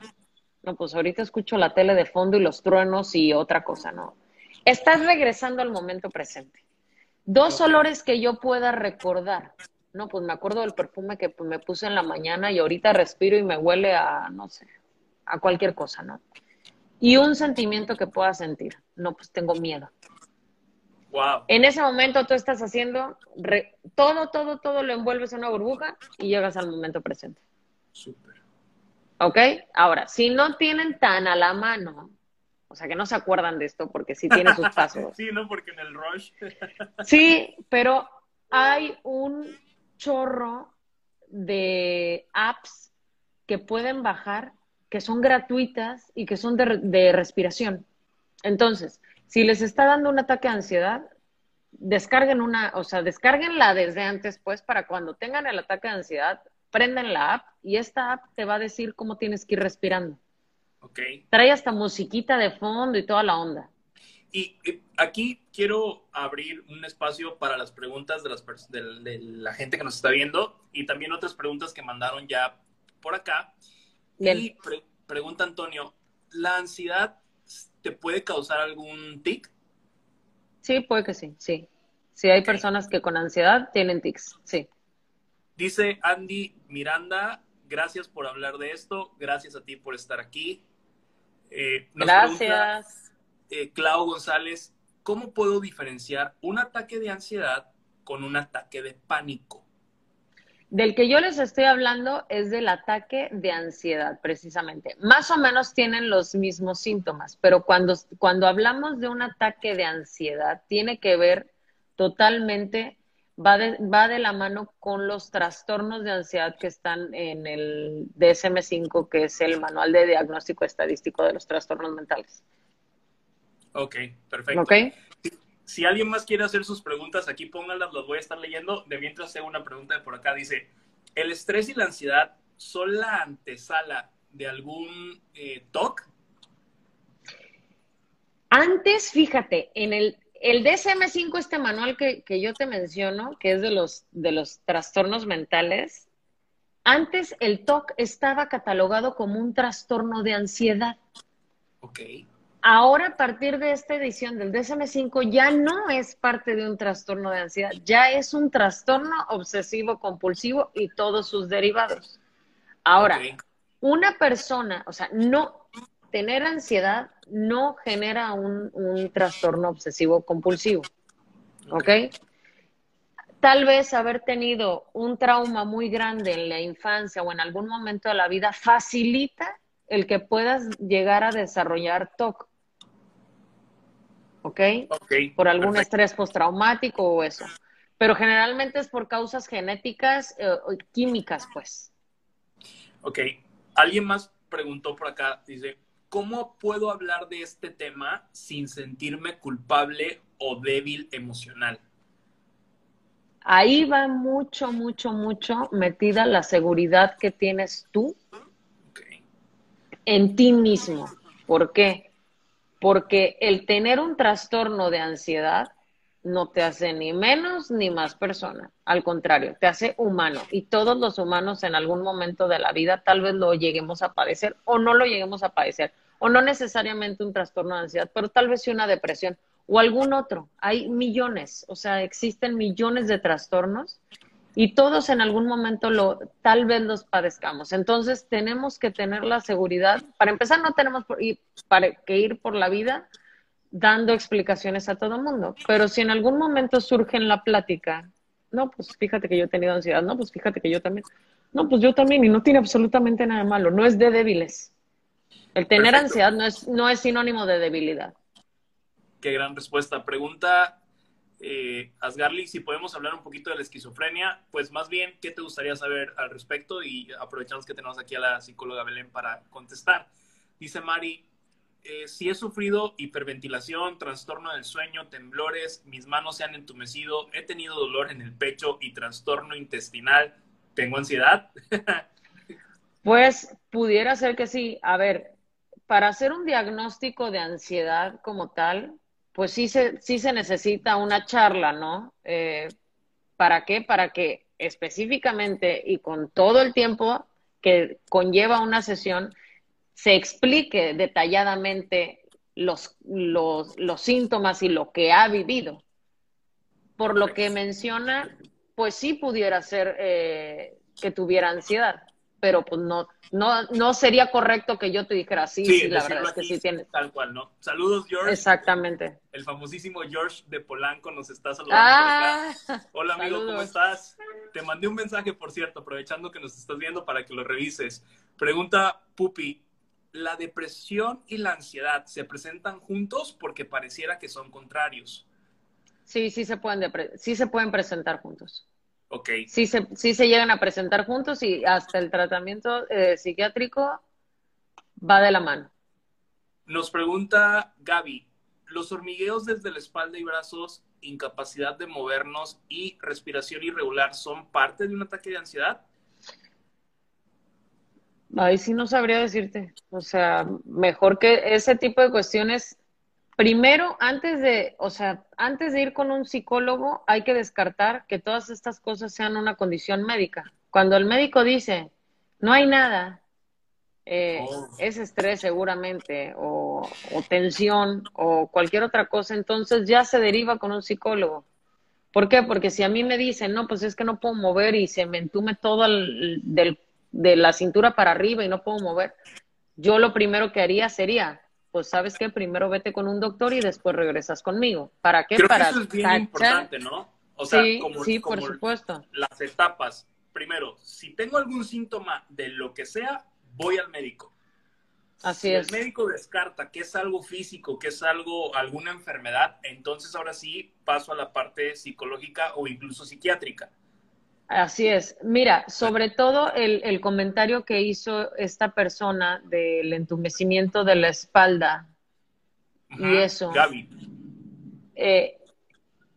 No, pues ahorita escucho la tele de fondo y los truenos y otra cosa, ¿no? Estás regresando al momento presente. Dos olores que yo pueda recordar. No, pues me acuerdo del perfume que me puse en la mañana y ahorita respiro y me huele a, no sé, a cualquier cosa, ¿no? Y un sentimiento que pueda sentir. No, pues tengo miedo. En ese momento tú estás haciendo todo, todo, todo lo envuelves en una burbuja y llegas al momento presente. Súper. ¿Ok? Ahora, si no tienen tan a la mano O sea, que no se acuerdan de esto porque sí tiene sus [LAUGHS] pasos. sí, no, porque en el rush. [LAUGHS] sí, pero hay un chorro de apps que pueden bajar, que son gratuitas y que son de, de respiración. Entonces, si les está dando un ataque de ansiedad, descarguen una, o sea, descarguenla desde antes, pues, para cuando tengan el ataque de ansiedad, prenden la app y esta app te va a decir cómo tienes que ir respirando. Ok. Trae hasta musiquita de fondo y toda la onda. Y, aquí quiero abrir un espacio para las preguntas de, las, de, la gente que nos está viendo y también otras preguntas que mandaron ya por acá. Y pregunta Antonio, ¿la ansiedad te puede causar algún tic? Sí, puede que sí, sí. Sí, hay personas que con ansiedad tienen tics, sí. Dice Andy Miranda, gracias por hablar de esto, gracias a ti por estar aquí. Eh, gracias. Eh, Clau González, ¿cómo puedo diferenciar un ataque de ansiedad con un ataque de pánico? Del que yo les estoy hablando es del ataque de ansiedad, precisamente. Más o menos tienen los mismos síntomas, pero cuando, cuando hablamos de un ataque de ansiedad, tiene que ver totalmente, va de, va de la mano con los trastornos de ansiedad que están en el DSM5, que es el Manual de Diagnóstico Estadístico de los Trastornos Mentales. Ok, perfecto. Ok si alguien más quiere hacer sus preguntas, aquí pónganlas, las voy a estar leyendo. De mientras hacer una pregunta de por acá. Dice, ¿el estrés y la ansiedad son la antesala de algún eh, TOC? Antes, fíjate, en el, el DSM-5, este manual que, que, yo te menciono, que es de los, de los trastornos mentales, antes el TOC estaba catalogado como un trastorno de ansiedad. Ok. Ahora, a partir de esta edición del DSM-5, ya no es parte de un trastorno de ansiedad, ya es un trastorno obsesivo compulsivo y todos sus derivados. Ahora, una persona, o sea, no tener ansiedad no genera un, trastorno obsesivo compulsivo. ¿Ok? Tal vez haber tenido un trauma muy grande en la infancia o en algún momento de la vida facilita el que puedas llegar a desarrollar TOC. ¿Ok? por algún estrés postraumático o eso. Pero generalmente es por causas genéticas eh, o químicas, pues. Ok. Alguien más preguntó por acá, dice, ¿cómo puedo hablar de este tema sin sentirme culpable o débil emocional? Ahí va mucho, mucho, mucho metida la seguridad que tienes tú en ti mismo. ¿Por qué? Porque el tener un trastorno de ansiedad no te hace ni menos ni más persona, al contrario, te hace humano y todos los humanos en algún momento de la vida tal vez lo lleguemos a padecer o no lo lleguemos a padecer, o no necesariamente un trastorno de ansiedad, pero tal vez sí una depresión o algún otro. Hay millones, o sea, existen millones de trastornos y todos en algún momento lo tal vez los padezcamos. Entonces tenemos que tener la seguridad. Para empezar, no tenemos que ir por la vida dando explicaciones a todo el mundo. Pero si en algún momento surge en la plática, no, pues fíjate que yo he tenido ansiedad, no, pues fíjate que yo también, no, pues yo también, y no tiene absolutamente nada malo, no es de débiles. El tener ansiedad no es, no es sinónimo de debilidad. Qué gran respuesta. Pregunta eh, Asgarly, si podemos hablar un poquito de la esquizofrenia, pues más bien, ¿qué te gustaría saber al respecto? Y aprovechamos que tenemos aquí a la psicóloga Belén para contestar. Dice Mari, eh, si he sufrido hiperventilación, trastorno del sueño, temblores, mis manos se han entumecido, he tenido dolor en el pecho y trastorno intestinal, ¿tengo ansiedad? [LAUGHS] pues pudiera ser que sí. A ver, para hacer un diagnóstico de ansiedad como tal, pues sí se, sí se necesita una charla, ¿no? Eh, ¿Para qué? Para que específicamente y con todo el tiempo que conlleva una sesión, se explique detalladamente los, los, los síntomas y lo que ha vivido. Por lo que menciona, pues sí pudiera ser eh, que tuviera ansiedad pero pues no, no, no sería correcto que yo te dijera sí, sí, la verdad es que sí tienes. Tal cual, ¿no? Saludos, George. Exactamente. El famosísimo George de Polanco nos está saludando ah, Hola, amigo, ¿cómo estás? Te mandé un mensaje, por cierto, aprovechando que nos estás viendo para que lo revises. Pregunta Pupi, la depresión y la ansiedad se presentan juntos porque pareciera que son contrarios. Sí, sí se pueden, sí se pueden presentar juntos. Ok. Sí se, sí se llegan a presentar juntos y hasta el tratamiento eh, psiquiátrico va de la mano. Nos pregunta Gaby, ¿los hormigueos desde la espalda y brazos, incapacidad de movernos y respiración irregular son parte de un ataque de ansiedad? Ahí sí no sabría decirte. O sea, mejor que ese tipo de cuestiones primero, antes de, o sea, antes de ir con un psicólogo, hay que descartar que todas estas cosas sean una condición médica. Cuando el médico dice, no hay nada, eh, oh. es estrés seguramente, o, tensión, o cualquier otra cosa, entonces ya se deriva con un psicólogo. ¿Por qué? Porque si a mí me dicen, no, pues es que no puedo mover y se me entume todo el, del, de la cintura para arriba y no puedo mover, yo lo primero que haría sería pues sabes que primero vete con un doctor y después regresas conmigo. ¿Para qué? Para eso es bien importante, ¿no? O sea, sí, como, sí, por supuesto. Las etapas. Primero, si tengo algún síntoma de lo que sea, voy al médico. Así si es. el médico descarta que es algo físico, que es algo, alguna enfermedad, entonces ahora sí paso a la parte psicológica o incluso psiquiátrica. Así es. Mira, sobre todo el, comentario que hizo esta persona del entumecimiento de la espalda y eso. Gaby. Eh,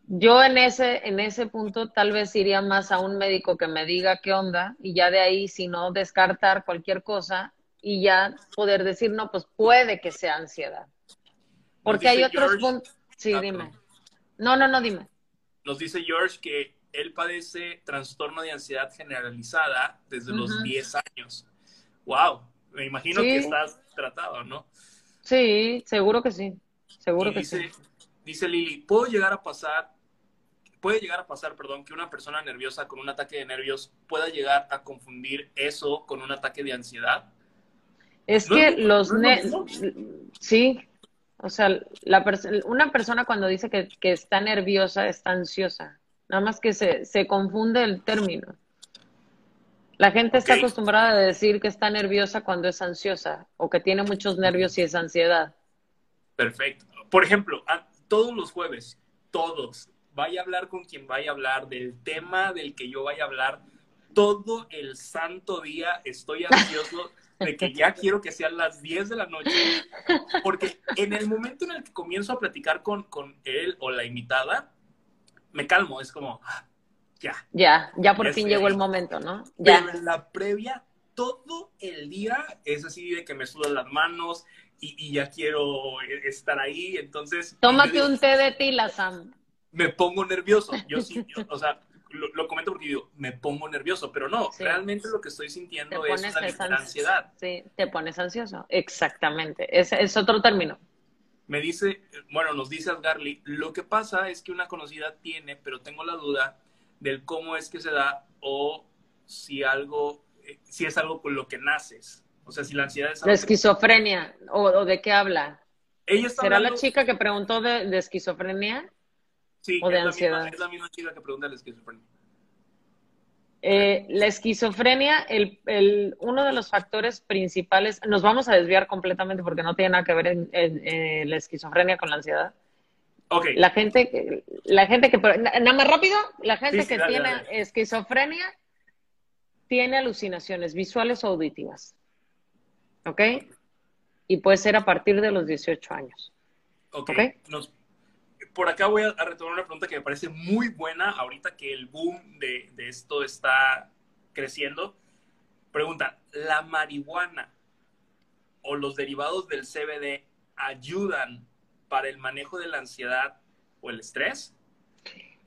yo en ese, en ese punto tal vez iría más a un médico que me diga qué onda y ya de ahí, si no, descartar cualquier cosa y ya poder decir, no, pues puede que sea ansiedad. Porque hay otros puntos. Sí, ah, dime. No, no, no, dime. Nos dice George que él padece trastorno de ansiedad generalizada desde los 10 años. ¡Wow! Me imagino que estás tratado, ¿no? Sí, seguro que sí. Seguro que dice, sí. Dice Lili, ¿puedo llegar a pasar, puede llegar a pasar, perdón, que una persona nerviosa con un ataque de nervios pueda llegar a confundir eso con un ataque de ansiedad? Es que los sí, o sea, la una persona cuando dice que, que está nerviosa está ansiosa. Nada más que se, se confunde el término. La gente está acostumbrada a decir que está nerviosa cuando es ansiosa o que tiene muchos nervios y es ansiedad. Perfecto. Por ejemplo, todos los jueves, todos, vaya a hablar con quien vaya a hablar del tema del que yo vaya a hablar. Todo el santo día estoy ansioso de que ya [LAUGHS] quiero que sean las 10 de la noche, porque en el momento en el que comienzo a platicar con, con él o la invitada, me calmo, es como, ah, ya. Ya, ya por fin llegó el momento, ¿no? Ya. Pero en la previa, todo el día es así de que me sudan las manos y, ya quiero estar ahí, entonces... Tómate un té de tila, Sam. Me pongo nervioso, yo [LAUGHS] sí, o sea, lo, comento porque digo, me pongo nervioso, pero no, realmente lo que estoy sintiendo es una ansiedad. Sí, te pones ansioso, exactamente, es, es otro término me dice, bueno, nos dice Asgarly, lo que pasa es que una conocida tiene, pero tengo la duda del cómo es que se da o si algo, eh, si es algo con lo que naces. O sea, si la ansiedad es algo... De esquizofrenia, o, de qué habla. Ella ¿Será la chica que preguntó de, esquizofrenia? Sí, o de es ansiedad. La misma, es la misma chica que pregunta de esquizofrenia. Eh, la esquizofrenia, el, el, uno de los factores principales, nos vamos a desviar completamente porque no tiene nada que ver en, la esquizofrenia con la ansiedad. Okay. La gente, la gente que, nada más rápido, la gente que tiene esquizofrenia tiene alucinaciones visuales o auditivas. ¿Ok? Y puede ser a partir de los 18 años. Ok. ¿Okay? Nos, por acá voy a, retomar una pregunta que me parece muy buena ahorita que el boom de, esto está creciendo. Pregunta, ¿la marihuana o los derivados del CBD ayudan para el manejo de la ansiedad o el estrés?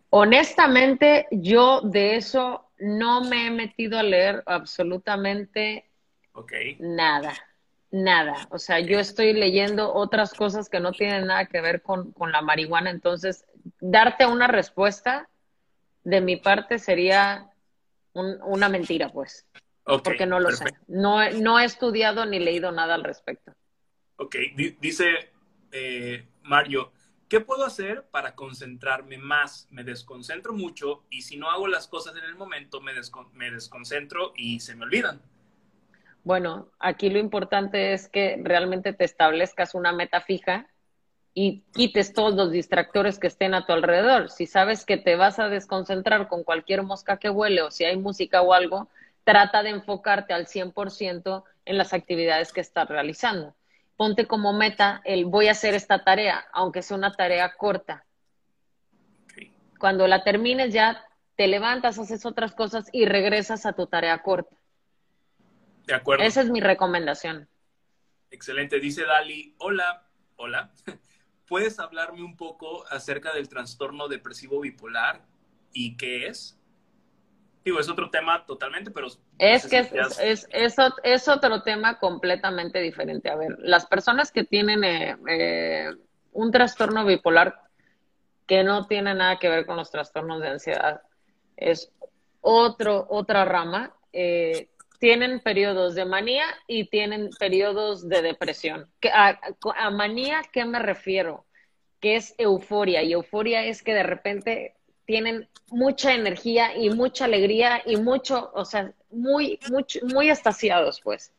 Honestamente, yo de eso no me he metido a leer absolutamente nada nada. O sea, yo estoy leyendo otras cosas que no tienen nada que ver con, la marihuana. Entonces, darte una respuesta de mi parte sería una mentira, pues. porque no lo sé. No, no he estudiado ni leído nada al respecto. Ok, dice eh, Mario, ¿qué puedo hacer para concentrarme más? Me desconcentro mucho y si no hago las cosas en el momento, me, me desconcentro y se me olvidan. Bueno, aquí lo importante es que realmente te establezcas una meta fija y quites todos los distractores que estén a tu alrededor. Si sabes que te vas a desconcentrar con cualquier mosca que huele o si hay música o algo, trata de enfocarte al 100% en las actividades que estás realizando. Ponte como meta el voy a hacer esta tarea, aunque sea una tarea corta. Cuando la termines ya te levantas, haces otras cosas y regresas a tu tarea corta. De acuerdo. Esa es mi recomendación. Excelente. Dice Dali, hola, hola. [LAUGHS] ¿Puedes hablarme un poco acerca del trastorno depresivo bipolar y qué es? Digo, es otro tema totalmente, pero... Es que es, es, otro tema completamente diferente. A ver, las personas que tienen eh, eh, un trastorno bipolar que no tiene nada que ver con los trastornos de ansiedad, es otro, otra rama. Eh, tienen periodos de manía y tienen periodos de depresión. A, manía, ¿qué me refiero? Que es euforia, y euforia es que de repente tienen mucha energía y mucha alegría y mucho, o sea, muy, mucho, muy estaciados, pues.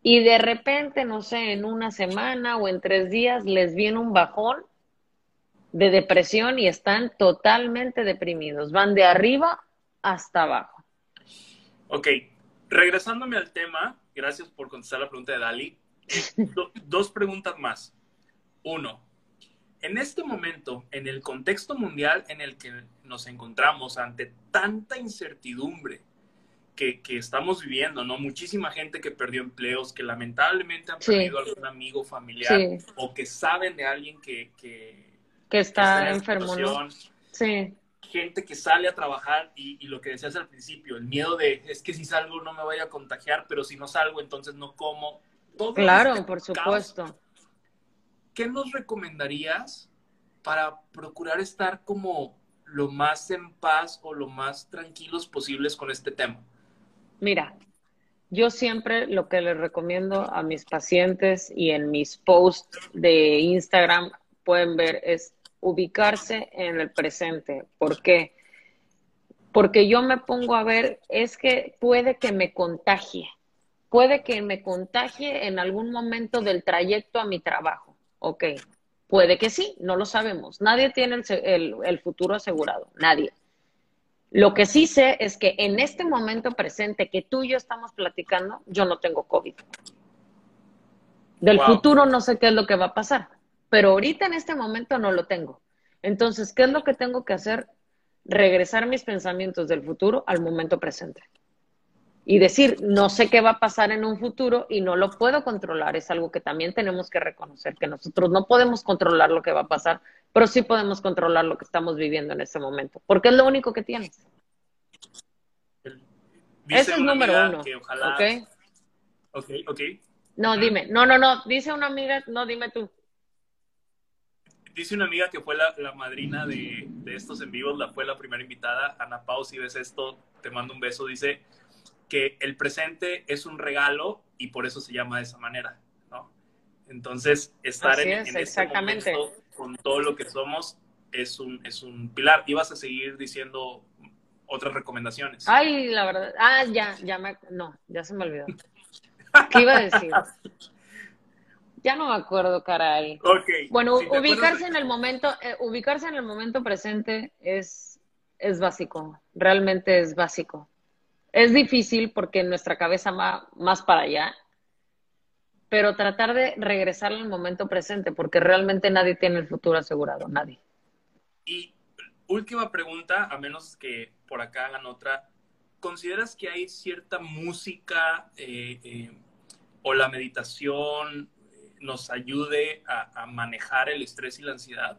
Y de repente, no sé, en una semana o en tres días les viene un bajón de depresión y están totalmente deprimidos. Van de arriba hasta abajo. Ok, regresándome al tema, gracias por contestar la pregunta de Dali. [LAUGHS] dos preguntas más. Uno, en este momento, en el contexto mundial en el que nos encontramos ante tanta incertidumbre que, estamos viviendo, ¿no? Muchísima gente que perdió empleos, que lamentablemente han perdido algún amigo familiar o que saben de alguien que, que, está, enfermo, ¿no? Sí. Gente que sale a trabajar y, lo que decías al principio, el miedo de es que si salgo no me voy a contagiar, pero si no salgo entonces no como. claro, este por supuesto. ¿qué nos recomendarías para procurar estar como lo más en paz o lo más tranquilos posibles con este tema? Mira, yo siempre lo que les recomiendo a mis pacientes y en mis posts de Instagram pueden ver es ubicarse en el presente. ¿Por qué? Porque yo me pongo a ver, es que puede que me contagie, puede que me contagie en algún momento del trayecto a mi trabajo Ok, puede que sí, no lo sabemos. Nadie tiene el, futuro asegurado, nadie. Lo que sí sé es que en este momento presente que tú y yo estamos platicando, yo no tengo COVID. Del futuro no sé qué es lo que va a pasar, pero ahorita en este momento no lo tengo. Entonces, ¿qué es lo que tengo que hacer? Regresar mis pensamientos del futuro al momento presente y decir, no sé qué va a pasar en un futuro y no lo puedo controlar. Es algo que también tenemos que reconocer, que nosotros no podemos controlar lo que va a pasar, pero sí podemos controlar lo que estamos viviendo en este momento, porque es lo único que tienes. Ese es número uno. ¿Ok? Ok, ok. No, dime. No, no, no. Dice una amiga, no, dime tú. Dice una amiga que fue la, madrina de, de, estos en vivos, la fue la primera invitada. Ana Pau, si ves esto, te mando un beso. Dice, que el presente es un regalo y por eso se llama de esa manera, ¿no? Entonces, estar en, este momento con todo lo que somos es un, es un pilar. Ibas a seguir diciendo otras recomendaciones. Ay, la verdad. Ah, ya, ya me. No, ya se me olvidó. [LAUGHS] ¿Qué iba a decir? Ya no me acuerdo, caray. Okay. Bueno, ubicarse en el momento, eh, ubicarse en el momento presente es, es básico. Realmente es básico. Es difícil porque nuestra cabeza va más para allá, pero tratar de regresar al momento presente, porque realmente nadie tiene el futuro asegurado, nadie. Y última pregunta, a menos que por acá hagan otra, ¿consideras que hay cierta música eh, eh, o la meditación nos ayude a, a manejar el estrés y la ansiedad?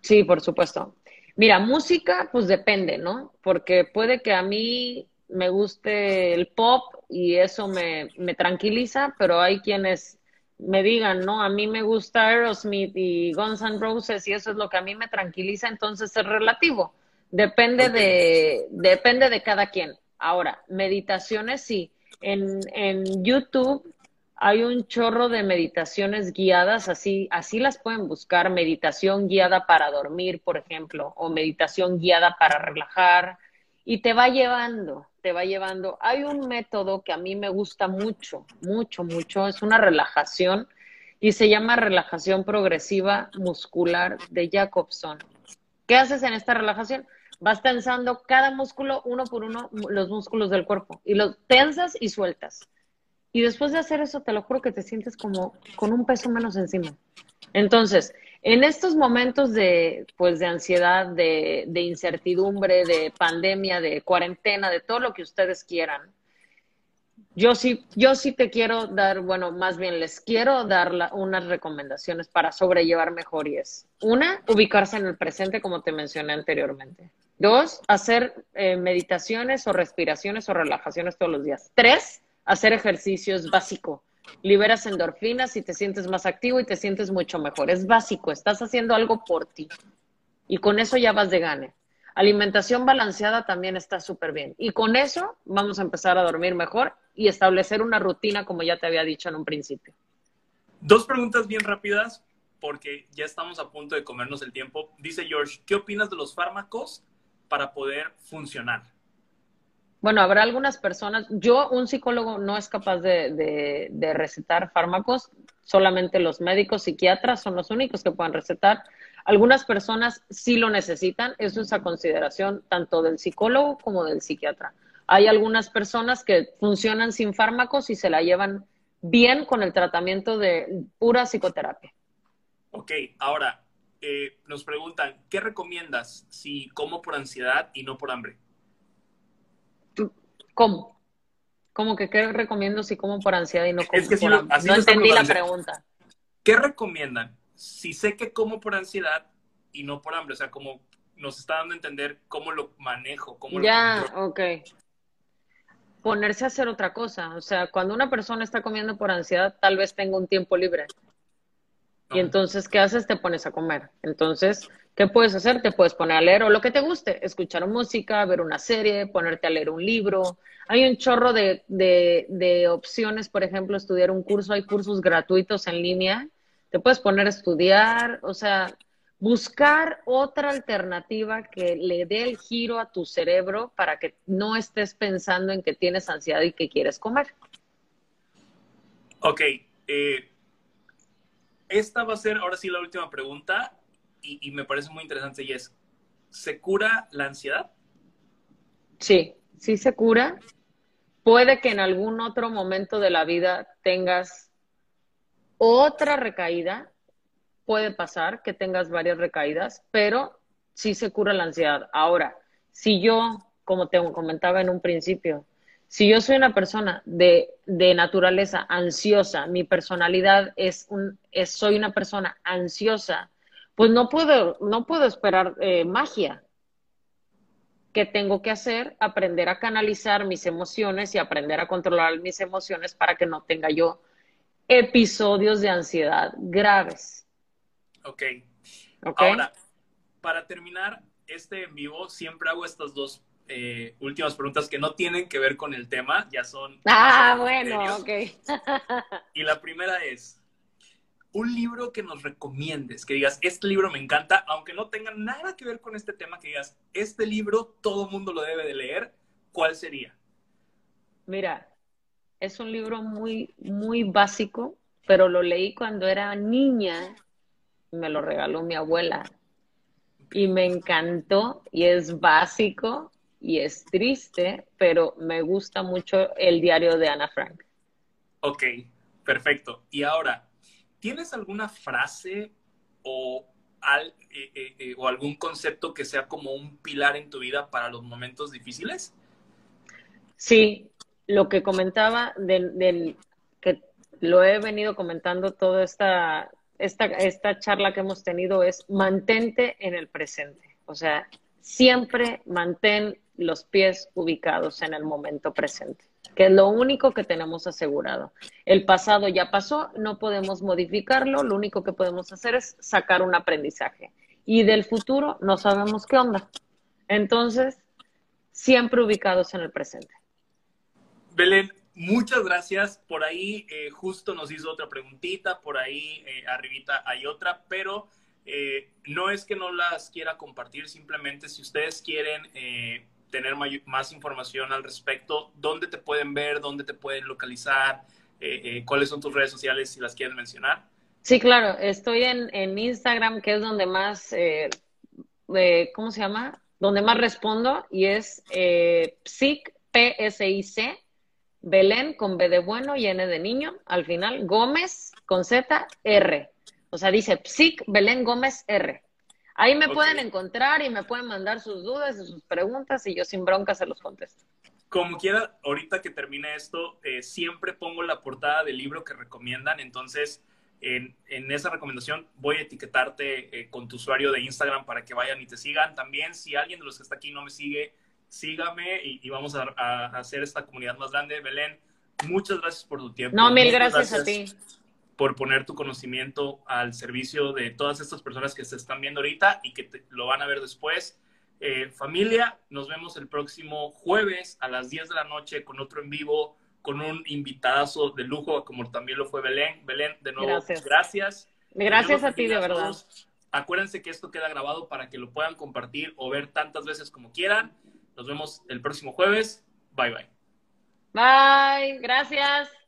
Sí, por supuesto. Mira, música, pues depende, ¿no? Porque puede que a mí me guste el pop y eso me, me tranquiliza, pero hay quienes me digan, no, a mí me gusta Aerosmith y Guns N' Roses y eso es lo que a mí me tranquiliza, entonces es relativo. Depende de, depende de cada quien. Ahora, meditaciones sí. En, en YouTube hay un chorro de meditaciones guiadas, así, así las pueden buscar, meditación guiada para dormir, por ejemplo, o meditación guiada para relajar, y te va llevando, te va llevando. Hay un método que a mí me gusta mucho, mucho, mucho, es una relajación y se llama relajación progresiva muscular de Jacobson. ¿Qué haces en esta relajación? Vas tensando cada músculo uno por uno, los músculos del cuerpo, y los tensas y sueltas. Y después de hacer eso, te lo juro que te sientes como con un peso menos encima. Entonces, en estos momentos de, pues, de ansiedad, de, incertidumbre, de pandemia, de cuarentena, de todo lo que ustedes quieran, yo sí, yo sí te quiero dar, bueno, más bien les quiero dar unas recomendaciones para sobrellevar mejor y es, una, ubicarse en el presente como te mencioné anteriormente. Dos, hacer eh, meditaciones o respiraciones o relajaciones todos los días. Tres, hacer ejercicio es básico. Liberas endorfinas y te sientes más activo y te sientes mucho mejor. Es básico, estás haciendo algo por ti. Y con eso ya vas de gane. Alimentación balanceada también está súper bien. Y con eso vamos a empezar a dormir mejor y establecer una rutina, como ya te había dicho en un principio. Dos preguntas bien rápidas, porque ya estamos a punto de comernos el tiempo. Dice George, ¿qué opinas de los fármacos para poder funcionar? Bueno, habrá algunas personas, yo, un psicólogo no es capaz de, recetar fármacos, solamente los médicos, psiquiatras son los únicos que pueden recetar. Algunas personas sí lo necesitan, eso es a consideración tanto del psicólogo como del psiquiatra. Hay algunas personas que funcionan sin fármacos y se la llevan bien con el tratamiento de pura psicoterapia. Ok, ahora eh, nos preguntan, ¿qué recomiendas si como por ansiedad y no por hambre? ¿Cómo? ¿Cómo que qué recomiendo si como por ansiedad y no como por hambre? no entendí la pregunta. ¿Qué recomiendan si sé que como por ansiedad y no por hambre? O sea, como nos está dando a entender cómo lo manejo, cómo ya, ok. Ponerse a hacer otra cosa. O sea, cuando una persona está comiendo por ansiedad, tal vez tenga un tiempo libre. Y entonces, ¿qué haces? Te pones a comer. Entonces, ¿qué puedes hacer? Te puedes poner a leer o lo que te guste, escuchar música, ver una serie, ponerte a leer un libro. Hay un chorro de, de, opciones, por ejemplo, estudiar un curso, hay cursos gratuitos en línea. Te puedes poner a estudiar, o sea, buscar otra alternativa que le dé el giro a tu cerebro para que no estés pensando en que tienes ansiedad y que quieres comer. Ok, eh, esta va a ser ahora sí la última pregunta y, me parece muy interesante y es, ¿se cura la ansiedad? Sí, sí se cura. Puede que en algún otro momento de la vida tengas otra recaída, puede pasar que tengas varias recaídas, pero sí se cura la ansiedad. Ahora, si yo, como te comentaba en un principio, si yo soy una persona de, naturaleza ansiosa, mi personalidad es un, es, soy una persona ansiosa, pues no puedo, no puedo esperar eh, magia. ¿Qué tengo que hacer? Aprender a canalizar mis emociones y aprender a controlar mis emociones para que no tenga yo episodios de ansiedad graves. Ok. okay. Ahora, para terminar este en vivo, siempre hago estas dos eh, últimas preguntas que no tienen que ver con el tema, ya son... Ah, bueno, ok. [LAUGHS] y la primera es, un libro que nos recomiendes, que digas, este libro me encanta, aunque no tenga nada que ver con este tema, que digas, este libro todo mundo lo debe de leer, ¿cuál sería? Mira, es un libro muy, muy básico, pero lo leí cuando era niña, me lo regaló mi abuela y me encantó y es básico y es triste, pero me gusta mucho el diario de Ana Frank. Ok, perfecto. Y ahora, ¿tienes alguna frase o, eh, eh, eh, o algún concepto que sea como un pilar en tu vida para los momentos difíciles? Sí, lo que comentaba del, que lo he venido comentando toda esta, esta, esta charla que hemos tenido es mantente en el presente. O sea, siempre mantén los pies ubicados en el momento presente, que es lo único que tenemos asegurado. El pasado ya pasó, no podemos modificarlo, lo único que podemos hacer es sacar un aprendizaje. Y del futuro no sabemos qué onda. Entonces, siempre ubicados en el presente. Belén, muchas gracias. Por ahí eh, justo nos hizo otra preguntita, por ahí eh, arribita hay otra, pero eh, no es que no las quiera compartir, simplemente si ustedes quieren tener más información al respecto, ¿dónde te pueden ver? ¿Dónde te pueden localizar? Eh, eh, ¿Cuáles son tus redes sociales si las quieren mencionar? Sí, claro, estoy en, en Instagram, que es donde más, eh, ¿cómo se llama? Donde más respondo y es PSIC, P-S-I-C, Belén con B de bueno y N de niño, al final, Gómez con Z, R. O sea, dice PSIC, Belén Gómez, R. Ahí me pueden encontrar y me pueden mandar sus dudas y sus preguntas y yo sin bronca se los contesto. Como quiera, ahorita que termine esto, eh, siempre pongo la portada del libro que recomiendan, entonces en, esa recomendación voy a etiquetarte eh, con tu usuario de Instagram para que vayan y te sigan. También si alguien de los que está aquí no me sigue, sígame y, vamos a, hacer esta comunidad más grande. Belén, muchas gracias por tu tiempo. No, mil gracias, a ti. Por poner tu conocimiento al servicio de todas estas personas que se están viendo ahorita y que lo van a ver después. Eh, familia, nos vemos el próximo jueves a las 10 de la noche con otro en vivo con un invitadazo de lujo, como también lo fue Belén. Belén, de nuevo, gracias. Gracias, gracias a ti, de verdad. Acuérdense que esto queda grabado para que lo puedan compartir o ver tantas veces como quieran. Nos vemos el próximo jueves. Bye, bye. Bye, gracias.